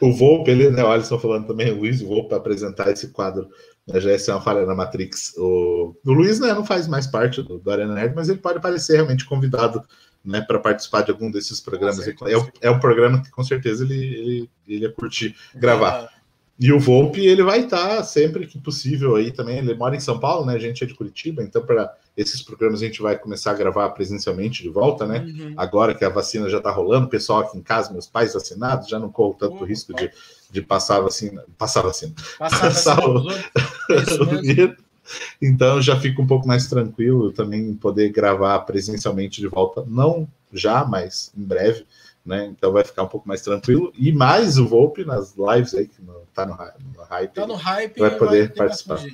[SPEAKER 1] o Volpe, ele, né, o Alisson falando também, o Luiz Volpe, para apresentar esse quadro né, já é uma falha na Matrix. O, o Luiz né, não faz mais parte do, do Arena Nerd, mas ele pode parecer realmente convidado né, para participar de algum desses programas. é, é um programa que com certeza ele, ele, ele ia curtir gravar. Ah. E o Volpe, ele vai estar sempre que possível aí também. Ele mora em São Paulo, né? A gente é de Curitiba, então para esses programas a gente vai começar a gravar presencialmente de volta, né? Uhum. Agora que a vacina já está rolando, o pessoal aqui em casa, meus pais vacinados, já não corro tanto uhum. risco de, de passar vacina. Passar vacina. Passar, passar o, <laughs> o Então já fico um pouco mais tranquilo também poder gravar presencialmente de volta. Não já, mas em breve né? Então vai ficar um pouco mais tranquilo. E mais o Volpe nas lives aí, que tá no, no hype.
[SPEAKER 2] Tá no hype
[SPEAKER 1] vai poder vai participar.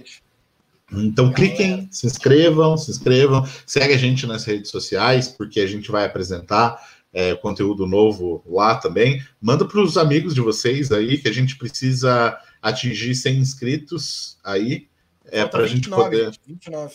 [SPEAKER 1] Então cliquem, se inscrevam, se inscrevam, segue a gente nas redes sociais, porque a gente vai apresentar é, conteúdo novo lá também. Manda para os amigos de vocês aí que a gente precisa atingir 100 inscritos aí. É, para a gente poder. 29.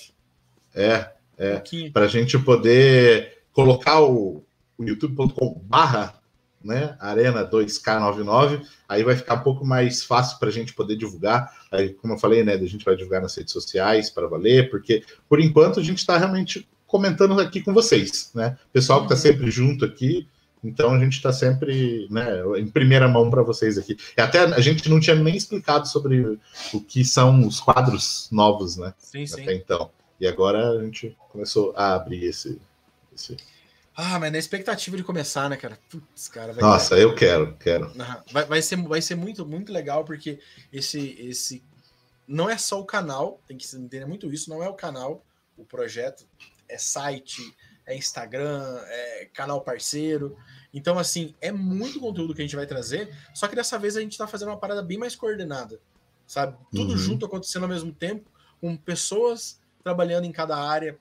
[SPEAKER 1] É, é. Um para a gente poder colocar o, o youtube.com barra né, Arena 2K99, aí vai ficar um pouco mais fácil para a gente poder divulgar. Aí, como eu falei, né, a gente vai divulgar nas redes sociais para valer, porque por enquanto a gente está realmente comentando aqui com vocês, né? Pessoal que está uhum. sempre junto aqui, então a gente está sempre né, em primeira mão para vocês aqui. E até a gente não tinha nem explicado sobre o que são os quadros novos, né?
[SPEAKER 2] Sim, sim.
[SPEAKER 1] Até então. E agora a gente começou a abrir esse, esse
[SPEAKER 2] ah, mas na expectativa de começar, né, cara? Putz, cara.
[SPEAKER 1] Nossa, eu quero, quero.
[SPEAKER 2] Vai, vai, ser, vai ser muito, muito legal, porque esse, esse. Não é só o canal, tem que entender muito isso, não é o canal, o projeto, é site, é Instagram, é canal parceiro. Então, assim, é muito conteúdo que a gente vai trazer, só que dessa vez a gente tá fazendo uma parada bem mais coordenada, sabe? Tudo uhum. junto acontecendo ao mesmo tempo, com pessoas trabalhando em cada área.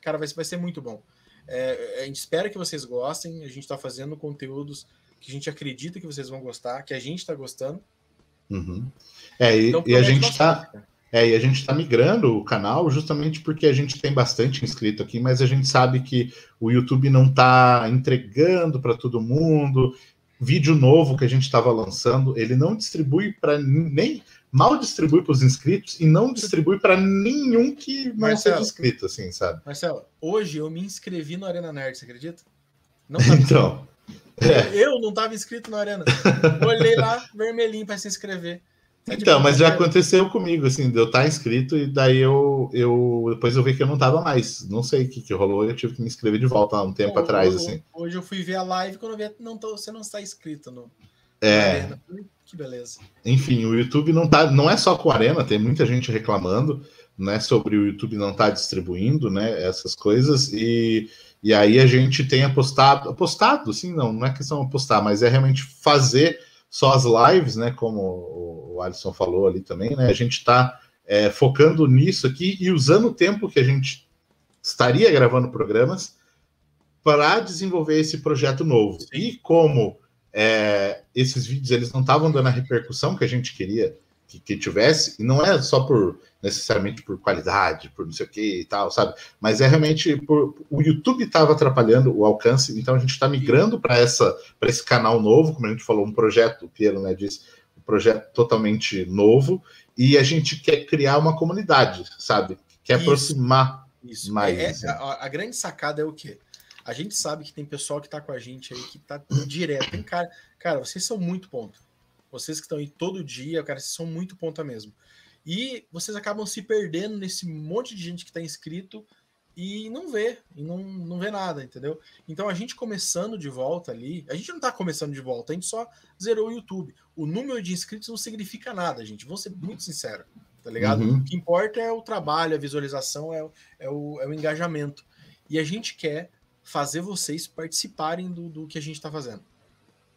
[SPEAKER 2] Cara, vai, vai ser muito bom. É, a gente espera que vocês gostem. A gente está fazendo conteúdos que a gente acredita que vocês vão gostar, que a gente está gostando.
[SPEAKER 1] Uhum. É, e, então, e a gente está. É, e a gente está migrando o canal justamente porque a gente tem bastante inscrito aqui, mas a gente sabe que o YouTube não está entregando para todo mundo. Vídeo novo que a gente estava lançando, ele não distribui para nem mal distribui para os inscritos e não distribui para nenhum que não Marcelo, seja inscrito, assim, sabe?
[SPEAKER 2] Marcelo, hoje eu me inscrevi no Arena Nerd, você acredita?
[SPEAKER 1] Não <laughs> então.
[SPEAKER 2] É. Eu não estava inscrito no Arena. Olhei lá, vermelhinho para se inscrever.
[SPEAKER 1] Tá então, mas já aconteceu comigo, assim, de eu estar tá inscrito e daí eu, eu depois eu vi que eu não estava mais. Não sei o que, que rolou, eu tive que me inscrever de volta há um tempo Bom, atrás,
[SPEAKER 2] hoje,
[SPEAKER 1] assim.
[SPEAKER 2] Hoje eu fui ver a live quando eu vi, não tô, você não está inscrito no.
[SPEAKER 1] É.
[SPEAKER 2] Que beleza.
[SPEAKER 1] Enfim, o YouTube não tá, não é só com a Arena, tem muita gente reclamando, né, sobre o YouTube não estar tá distribuindo, né, essas coisas e e aí a gente tem apostado, apostado, assim, não, não é questão de apostar, mas é realmente fazer só as lives, né, como o Alisson falou ali também, né, a gente está é, focando nisso aqui e usando o tempo que a gente estaria gravando programas para desenvolver esse projeto novo. E como é, esses vídeos eles não estavam dando a repercussão que a gente queria que, que, tivesse, e não é só por necessariamente por qualidade, por não sei o que e tal, sabe? Mas é realmente por o YouTube estava atrapalhando o alcance, então a gente está migrando para essa para esse canal novo, como a gente falou, um projeto, o Piero né, disse, um projeto totalmente novo, e a gente quer criar uma comunidade, sabe? Quer isso, aproximar isso. mais.
[SPEAKER 2] É, assim. a, a grande sacada é o quê? A gente sabe que tem pessoal que tá com a gente aí que tá direto. Tem cara, cara, vocês são muito ponta. Vocês que estão aí todo dia, cara, vocês são muito ponta mesmo. E vocês acabam se perdendo nesse monte de gente que tá inscrito e não vê, e não, não vê nada, entendeu? Então a gente começando de volta ali, a gente não tá começando de volta, a gente só zerou o YouTube. O número de inscritos não significa nada, gente. Vou ser muito sincero, tá ligado? Uhum. O que importa é o trabalho, a visualização, é, é, o, é o engajamento. E a gente quer fazer vocês participarem do, do que a gente está fazendo.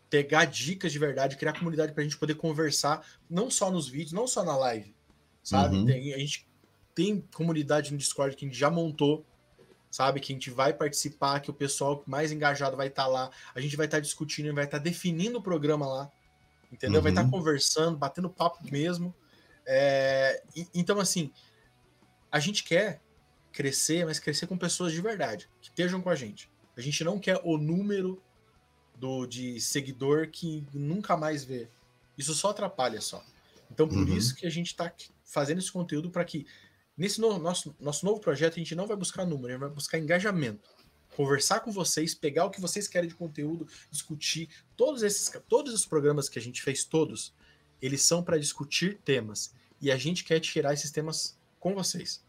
[SPEAKER 2] Pegar dicas de verdade, criar comunidade para a gente poder conversar, não só nos vídeos, não só na live, sabe? Uhum. Tem, a gente tem comunidade no Discord que a gente já montou, sabe? Que a gente vai participar, que o pessoal mais engajado vai estar tá lá, a gente vai estar tá discutindo, vai estar tá definindo o programa lá, entendeu? Uhum. Vai estar tá conversando, batendo papo mesmo. É, e, então, assim, a gente quer crescer, mas crescer com pessoas de verdade, que estejam com a gente. A gente não quer o número do de seguidor que nunca mais vê. Isso só atrapalha só. Então, por uhum. isso que a gente está fazendo esse conteúdo para que nesse no, nosso, nosso novo projeto a gente não vai buscar número, a gente vai buscar engajamento. Conversar com vocês, pegar o que vocês querem de conteúdo, discutir. Todos esses todos os programas que a gente fez, todos, eles são para discutir temas. E a gente quer tirar esses temas com vocês.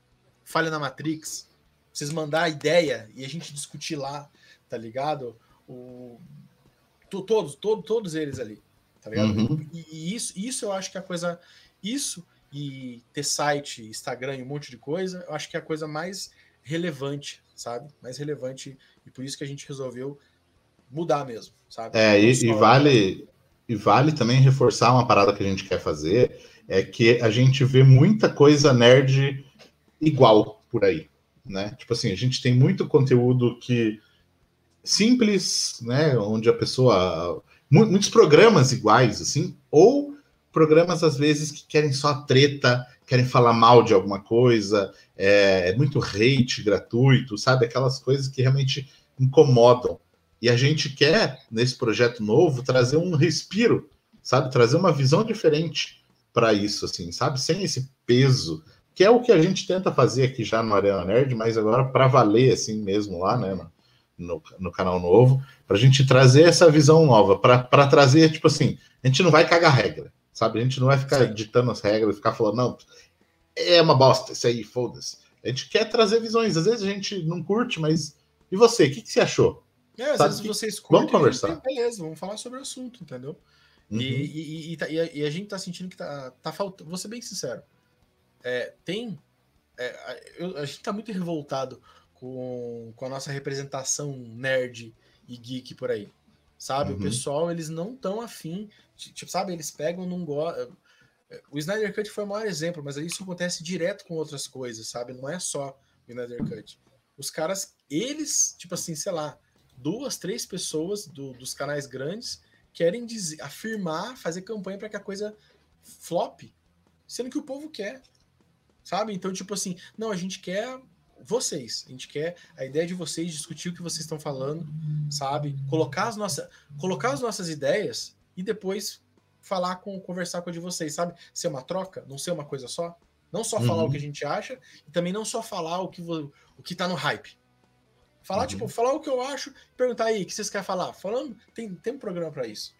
[SPEAKER 2] Falha na Matrix, vocês mandar a ideia e a gente discutir lá, tá ligado? O, todos, todos, todos eles ali, tá ligado? Uhum. E, e, isso, isso eu acho que é a coisa. Isso e ter site, Instagram e um monte de coisa, eu acho que é a coisa mais relevante, sabe? Mais relevante. E por isso que a gente resolveu mudar mesmo, sabe?
[SPEAKER 1] É, e, e vale. E vale também reforçar uma parada que a gente quer fazer, é que a gente vê muita coisa nerd igual por aí, né? Tipo assim, a gente tem muito conteúdo que simples, né, onde a pessoa muitos programas iguais assim, ou programas às vezes que querem só treta, querem falar mal de alguma coisa, é, é muito hate gratuito, sabe? Aquelas coisas que realmente incomodam. E a gente quer, nesse projeto novo, trazer um respiro, sabe? Trazer uma visão diferente para isso, assim, sabe? Sem esse peso, que é o que a gente tenta fazer aqui já no Arena Nerd, mas agora para valer, assim mesmo, lá, né? No, no canal novo, para a gente trazer essa visão nova, para trazer, tipo assim, a gente não vai cagar regra, sabe? A gente não vai ficar Sim. ditando as regras, ficar falando, não, é uma bosta, isso aí, foda-se. A gente quer trazer visões, às vezes a gente não curte, mas. E você, o que, que você achou?
[SPEAKER 2] É, às Sabe vezes que... vocês curtem,
[SPEAKER 1] vamos conversar.
[SPEAKER 2] Beleza, vamos falar sobre o assunto, entendeu? Uhum. E, e, e, tá, e, a, e, a, gente tá sentindo que tá, tá faltando. Vou ser bem sincero. É, tem. É, eu, a gente tá muito revoltado com, com a nossa representação nerd e geek por aí. Sabe? Uhum. O pessoal, eles não tão afim. Tipo, sabe? Eles pegam, não gostam. É, o Snyder Cut foi o maior exemplo, mas isso acontece direto com outras coisas, sabe? Não é só o Snyder Cut. Os caras, eles, tipo assim, sei lá, duas, três pessoas do, dos canais grandes querem dizer, afirmar, fazer campanha para que a coisa flop, sendo que o povo quer, sabe? Então, tipo assim, não, a gente quer vocês, a gente quer a ideia de vocês discutir o que vocês estão falando, sabe? Colocar as nossas, colocar as nossas ideias e depois falar com, conversar com a de vocês, sabe? Ser uma troca, não ser uma coisa só. Não só uhum. falar o que a gente acha e também não só falar o que, o que tá no hype. Falar, uhum. tipo, falar o que eu acho, perguntar aí, o que vocês querem falar? Falando, tem, tem um programa para isso.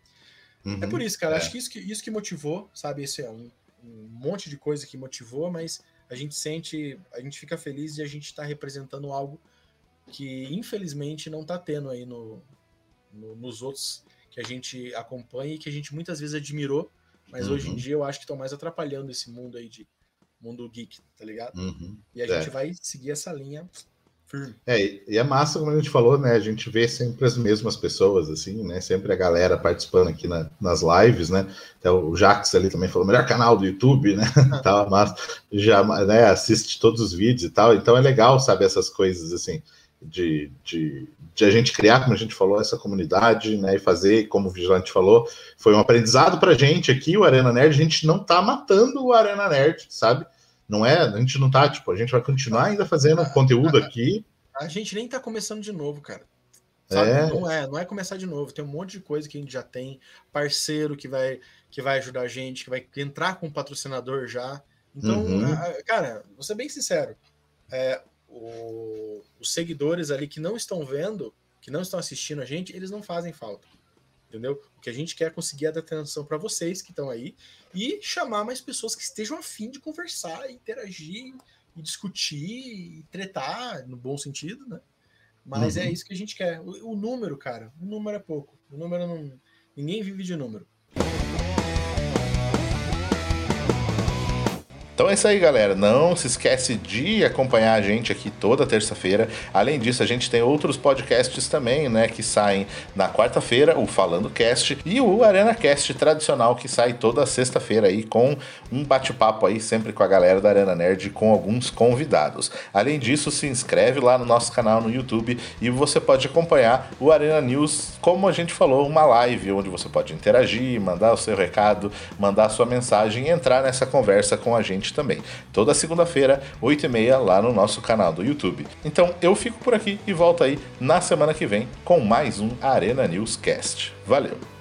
[SPEAKER 2] Uhum. É por isso, cara. É. Acho que isso, que isso que motivou, sabe? Esse é um, um monte de coisa que motivou, mas a gente sente, a gente fica feliz de a gente estar tá representando algo que infelizmente não está tendo aí no, no, nos outros que a gente acompanha e que a gente muitas vezes admirou, mas uhum. hoje em dia eu acho que estão mais atrapalhando esse mundo aí de mundo geek, tá ligado? Uhum. E a é. gente vai seguir essa linha.
[SPEAKER 1] É, e é massa, como a gente falou, né? A gente vê sempre as mesmas pessoas, assim, né? Sempre a galera participando aqui na, nas lives, né? Até o Jax ali também falou, melhor canal do YouTube, né? <laughs> <laughs> tal, mas já né, assiste todos os vídeos e tal. Então é legal, sabe, essas coisas, assim, de, de, de a gente criar, como a gente falou, essa comunidade, né? E fazer, como o Vigilante falou, foi um aprendizado pra gente aqui, o Arena Nerd. A gente não tá matando o Arena Nerd, sabe? Não é, a gente não tá, tipo, a gente vai continuar ainda fazendo conteúdo aqui.
[SPEAKER 2] A gente nem tá começando de novo, cara. Sabe? É. Não é, não é começar de novo. Tem um monte de coisa que a gente já tem, parceiro que vai que vai ajudar a gente, que vai entrar com patrocinador já. Então, uhum. cara, vou ser bem sincero. É, o, os seguidores ali que não estão vendo, que não estão assistindo a gente, eles não fazem falta entendeu? O que a gente quer é conseguir é dar atenção para vocês que estão aí e chamar mais pessoas que estejam afim de conversar, interagir, e discutir, e tretar, no bom sentido, né? Mas é uhum. é isso que a gente quer. O, o, número, cara, o número é pouco. O número não. Ninguém vive de número.
[SPEAKER 1] Então é isso aí, galera. Não se esquece de acompanhar a gente aqui toda terça-feira. Além disso, a gente tem outros podcasts também, né, que saem na quarta-feira, o Falando Cast e o Arena Cast tradicional que sai toda sexta-feira aí com um bate-papo aí sempre com a galera da Arena Nerd com alguns convidados. Além disso, se inscreve lá no nosso canal no YouTube e você pode acompanhar o Arena News, como a gente falou, uma live onde você pode interagir, mandar o seu recado, mandar a sua mensagem e entrar nessa conversa com a gente gente também. Toda segunda-feira, 8h30, lá no nosso canal do YouTube. Então eu fico por aqui e volto aí na semana que vem com mais um Arena News Cast. Valeu!